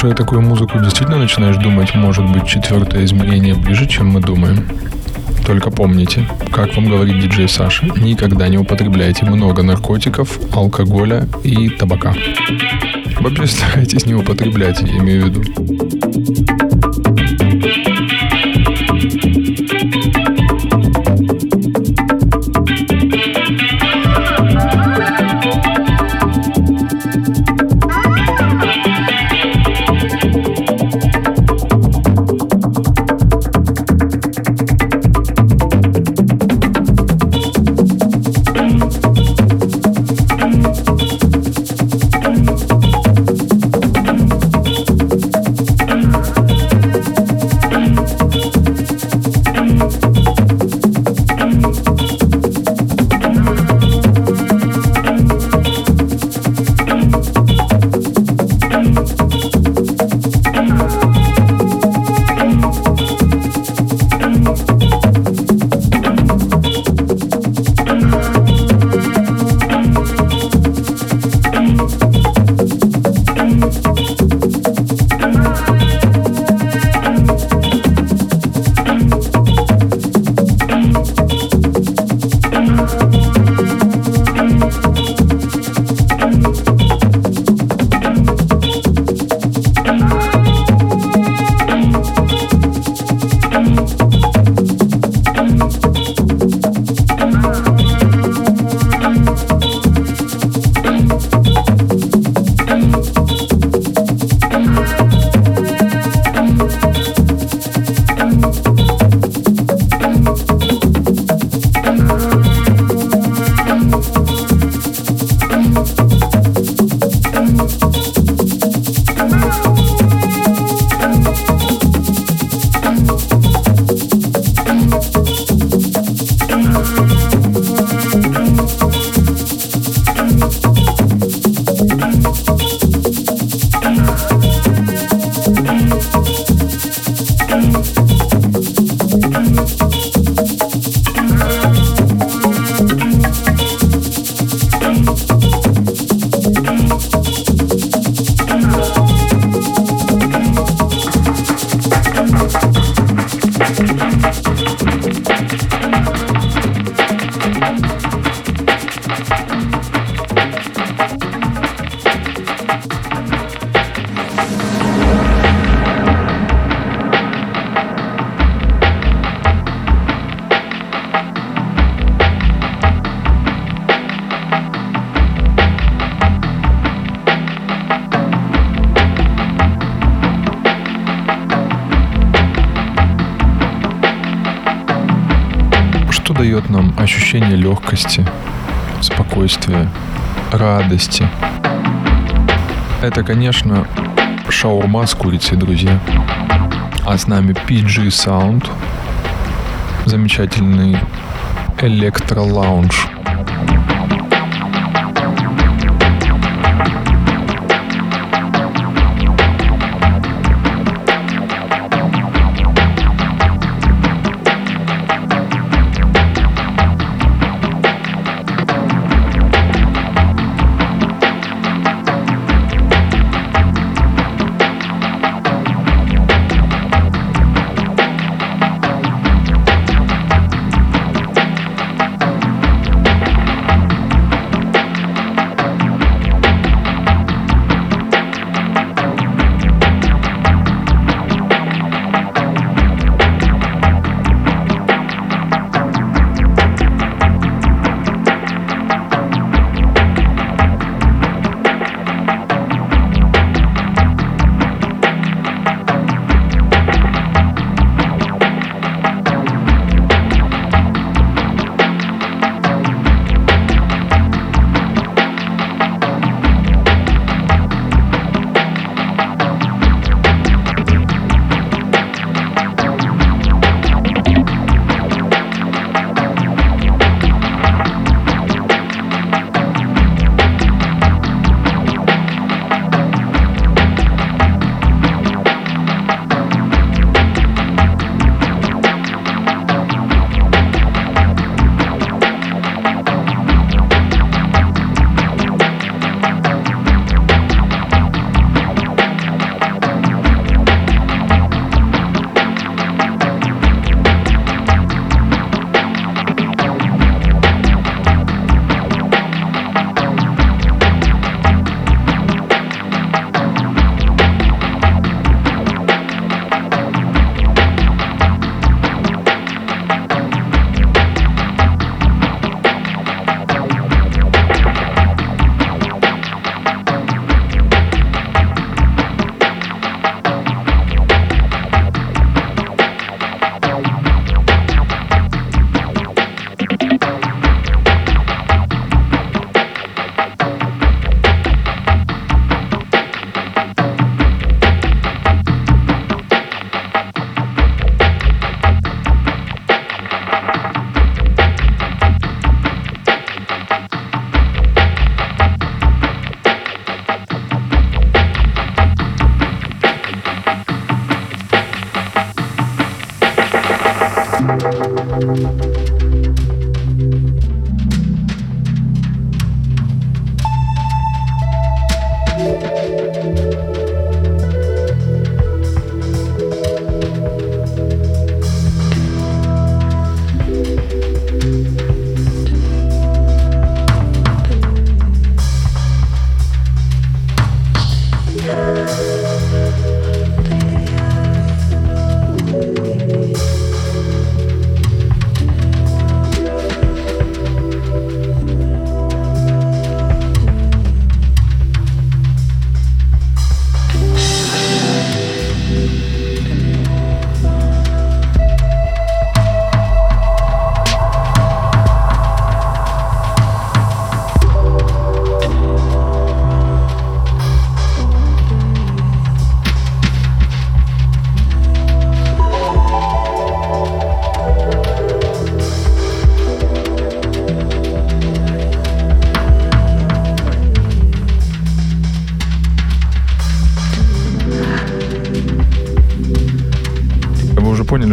Слушая такую музыку, действительно начинаешь думать, может быть, четвертое измерение ближе, чем мы думаем. Только помните, как вам говорит диджей Саша, никогда не употребляйте много наркотиков, алкоголя и табака. Вообще старайтесь не употреблять, я имею в виду. Радости. Это, конечно, шаурма с курицей, друзья. А с нами PG Sound, замечательный электро-лаунж.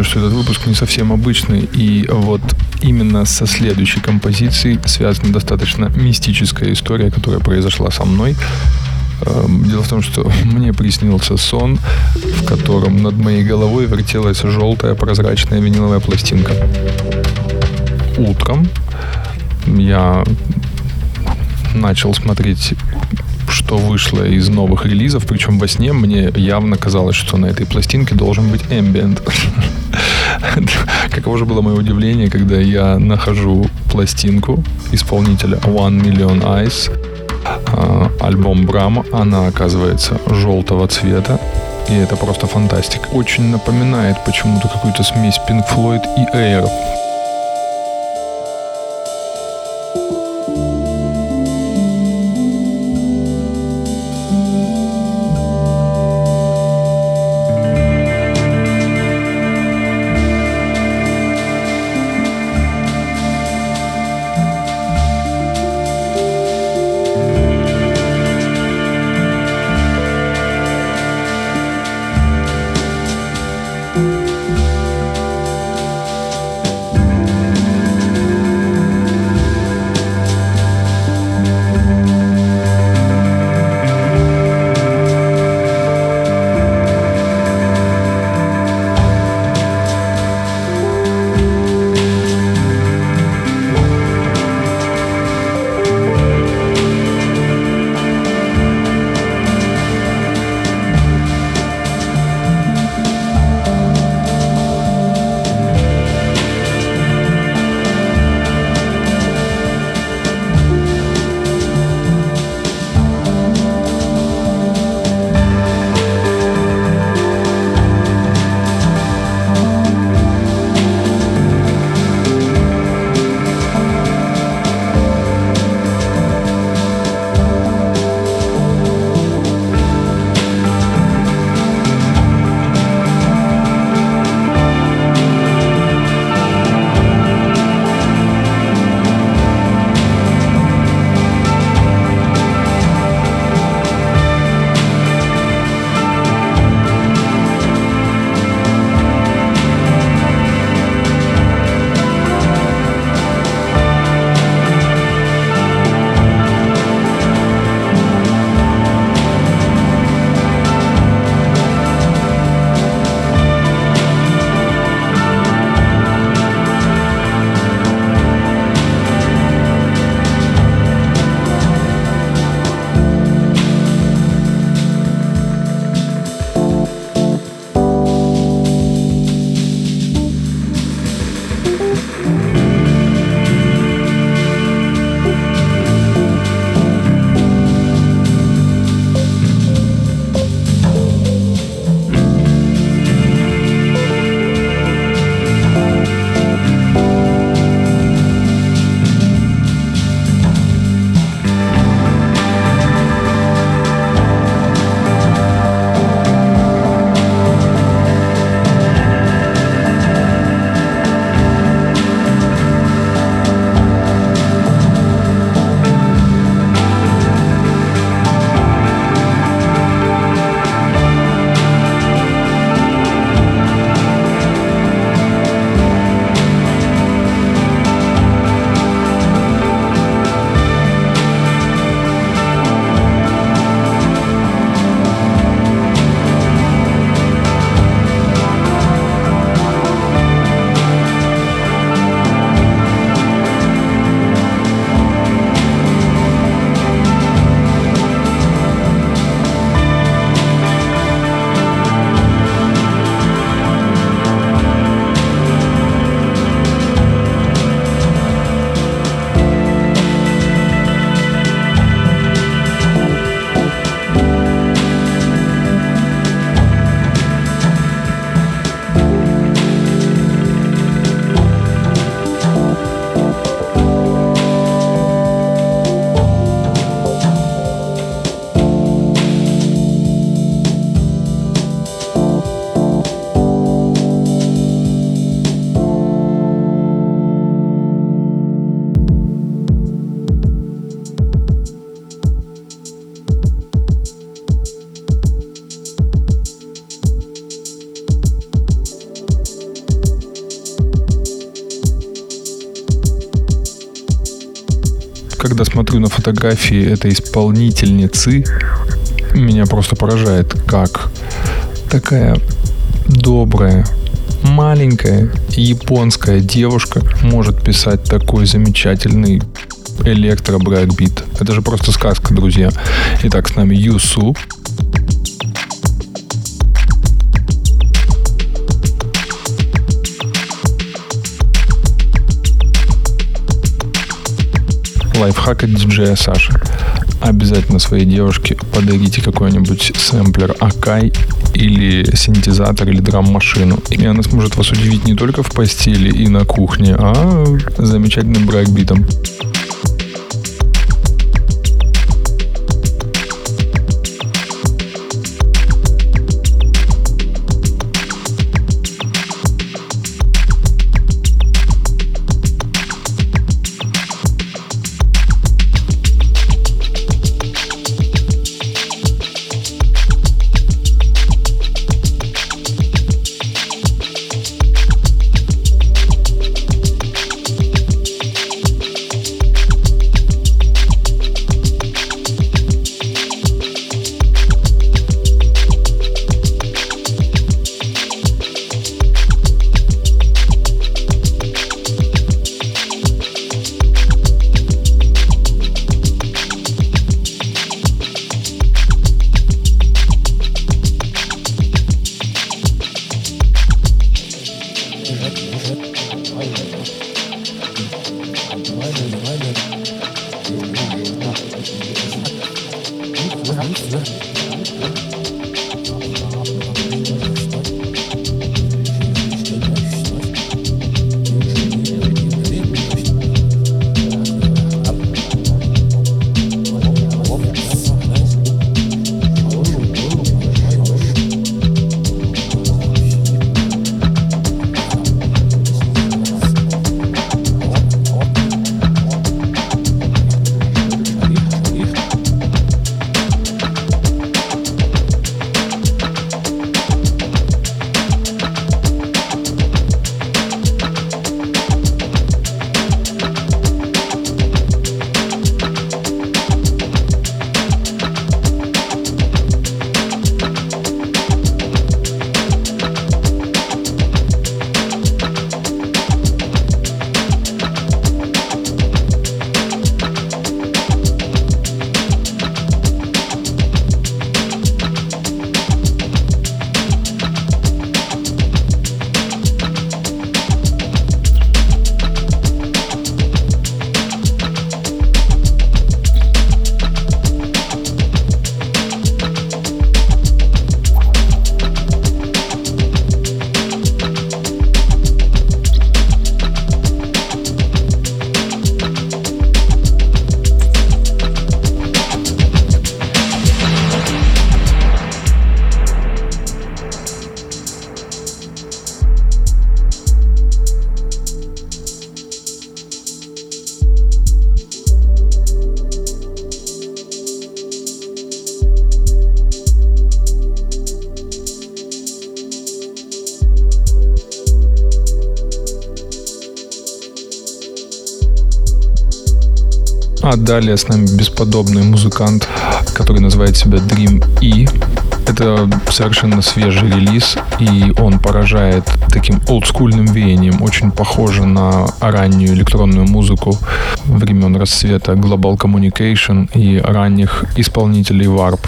Что этот выпуск не совсем обычный, и вот именно со следующей композицией связана достаточно мистическая история, которая произошла со мной. Эм, дело в том, что мне приснился сон, в котором над моей головой вертелась желтая прозрачная виниловая пластинка. Утром я начал смотреть что вышло из новых релизов, причем во сне мне явно казалось, что на этой пластинке должен быть ambient. Каково же было мое удивление, когда я нахожу пластинку исполнителя One Million Eyes, а, альбом Брама, она оказывается желтого цвета, и это просто фантастика. Очень напоминает почему-то какую-то смесь Pink Floyd и Air. Когда смотрю на фотографии этой исполнительницы, меня просто поражает, как такая добрая, маленькая японская девушка может писать такой замечательный электро брейкбит. Это же просто сказка, друзья. Итак, с нами Yu Su. Лайфхак от диджея Саши. Обязательно своей девушке подарите какой-нибудь сэмплер Akai или синтезатор или драм-машину. И она сможет вас удивить не только в постели и на кухне, а замечательным брейкбитом. А далее с нами бесподобный музыкант, который называет себя Dream E. Это совершенно свежий релиз, и он поражает таким олдскульным веянием, очень похоже на раннюю электронную музыку времен расцвета Global Communication и ранних исполнителей Warp.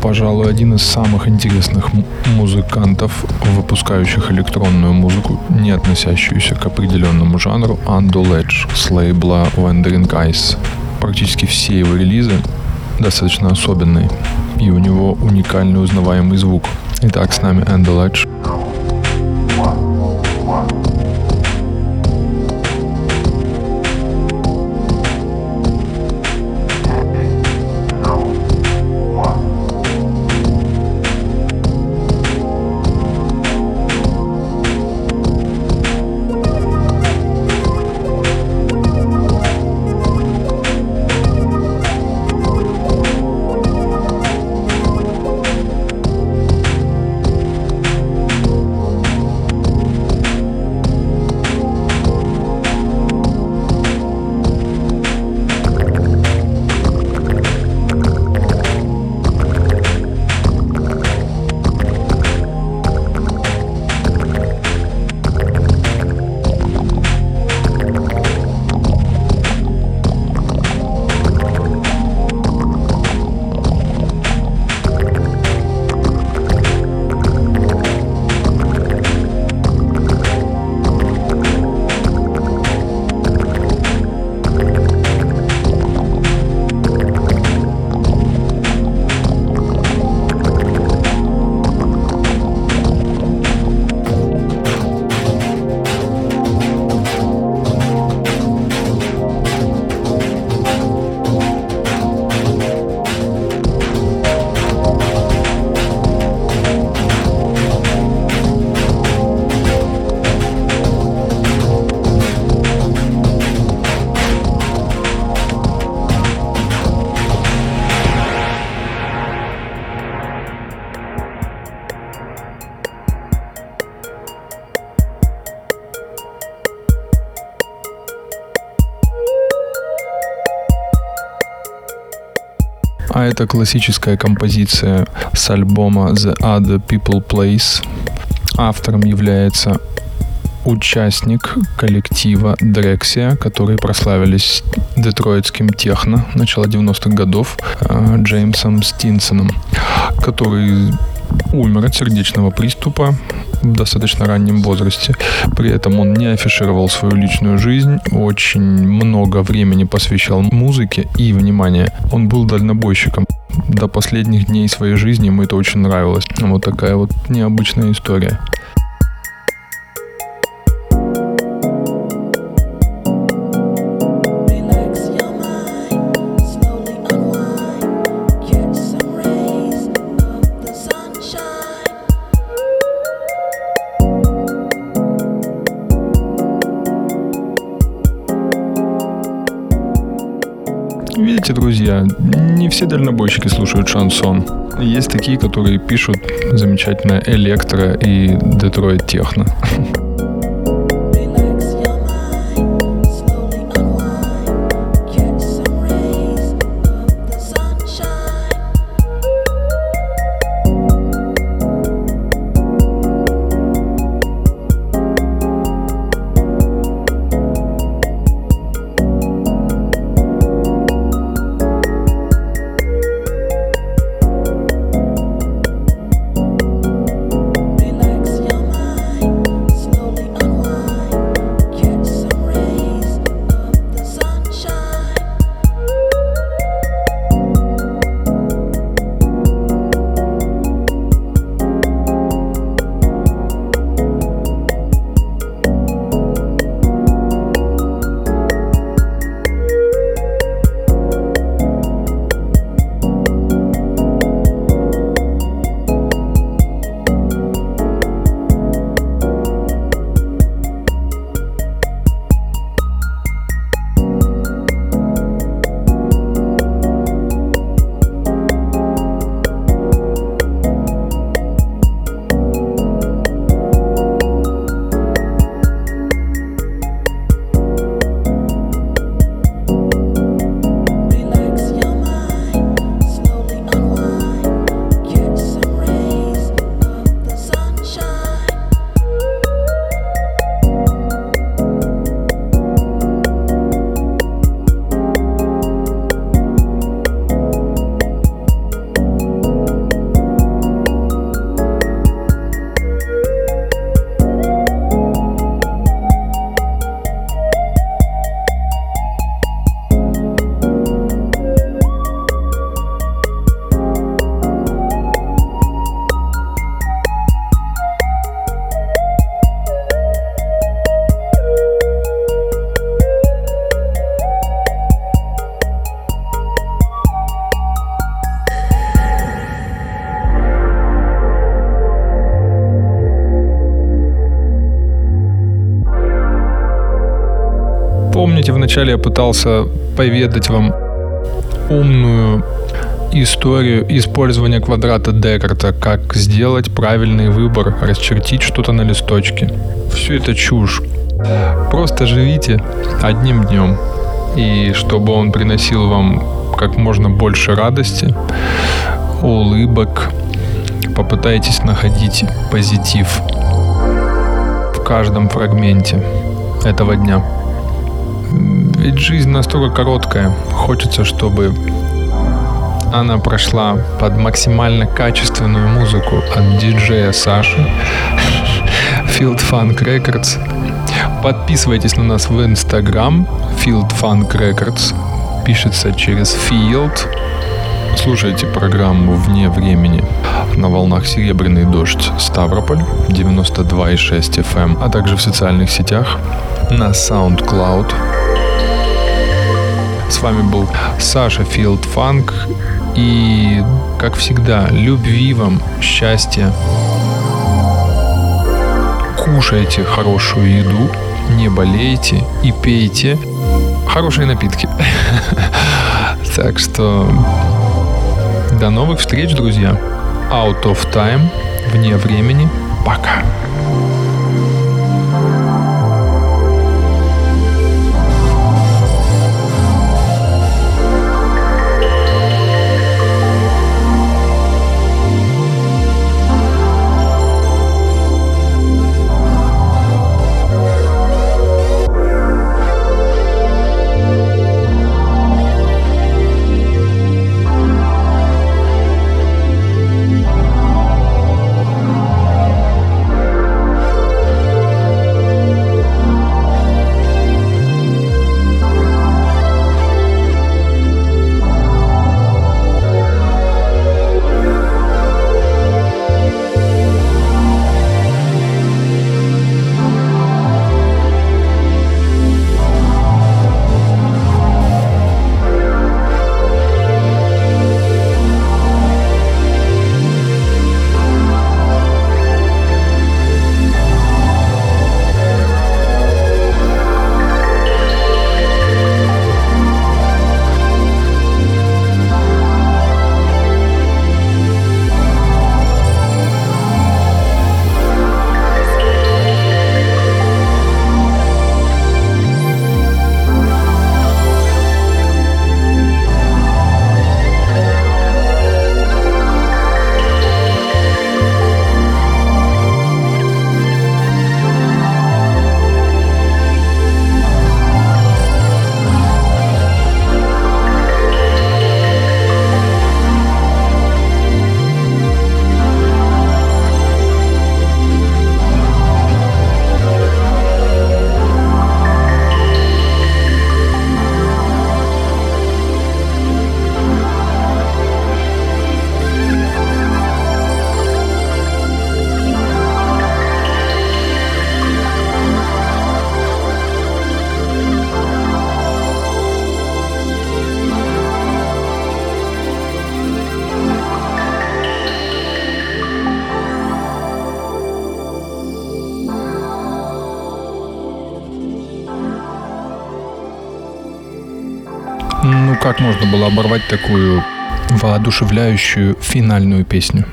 Пожалуй, один из самых интересных музыкантов, выпускающих электронную музыку, не относящуюся к определенному жанру, Ando Ledge с лейбла Wandering Eyes. Практически все его релизы достаточно особенные, и у него уникальный узнаваемый звук. Итак, с нами Ando Ledge. Это классическая композиция с альбома The Other People Place. Автором является участник коллектива Дрексия, которые прославились детройтским техно начала 90-х годов э, Джеймсом Стинсоном, который умер от сердечного приступа достаточно раннем возрасте. При этом он не афишировал свою личную жизнь, очень много времени посвящал музыке и, внимание, он был дальнобойщиком. До последних дней своей жизни ему это очень нравилось. Вот такая вот необычная история. Дальнобойщики слушают шансон. Есть такие, которые пишут замечательно электро и детройт техно. вначале я пытался поведать вам умную историю использования квадрата Декарта, как сделать правильный выбор, расчертить что-то на листочке. Все это чушь. Просто живите одним днем. И чтобы он приносил вам как можно больше радости, улыбок, попытайтесь находить позитив в каждом фрагменте этого дня. Ведь жизнь настолько короткая. Хочется, чтобы она прошла под максимально качественную музыку от диджея Саши Field Funk Records. Подписывайтесь на нас в Instagram Field Funk Records. Пишется через Field. Слушайте программу «Вне времени» на волнах «Серебряный дождь» Ставрополь 92,6 FM, а также в социальных сетях на SoundCloud. С вами был Саша Филд Фанк и, как всегда, любви вам, счастья. Кушайте хорошую еду, не болейте и пейте хорошие напитки. Так что до новых встреч, друзья. Out of time, вне времени. Пока. Можно было оборвать такую воодушевляющую финальную песню?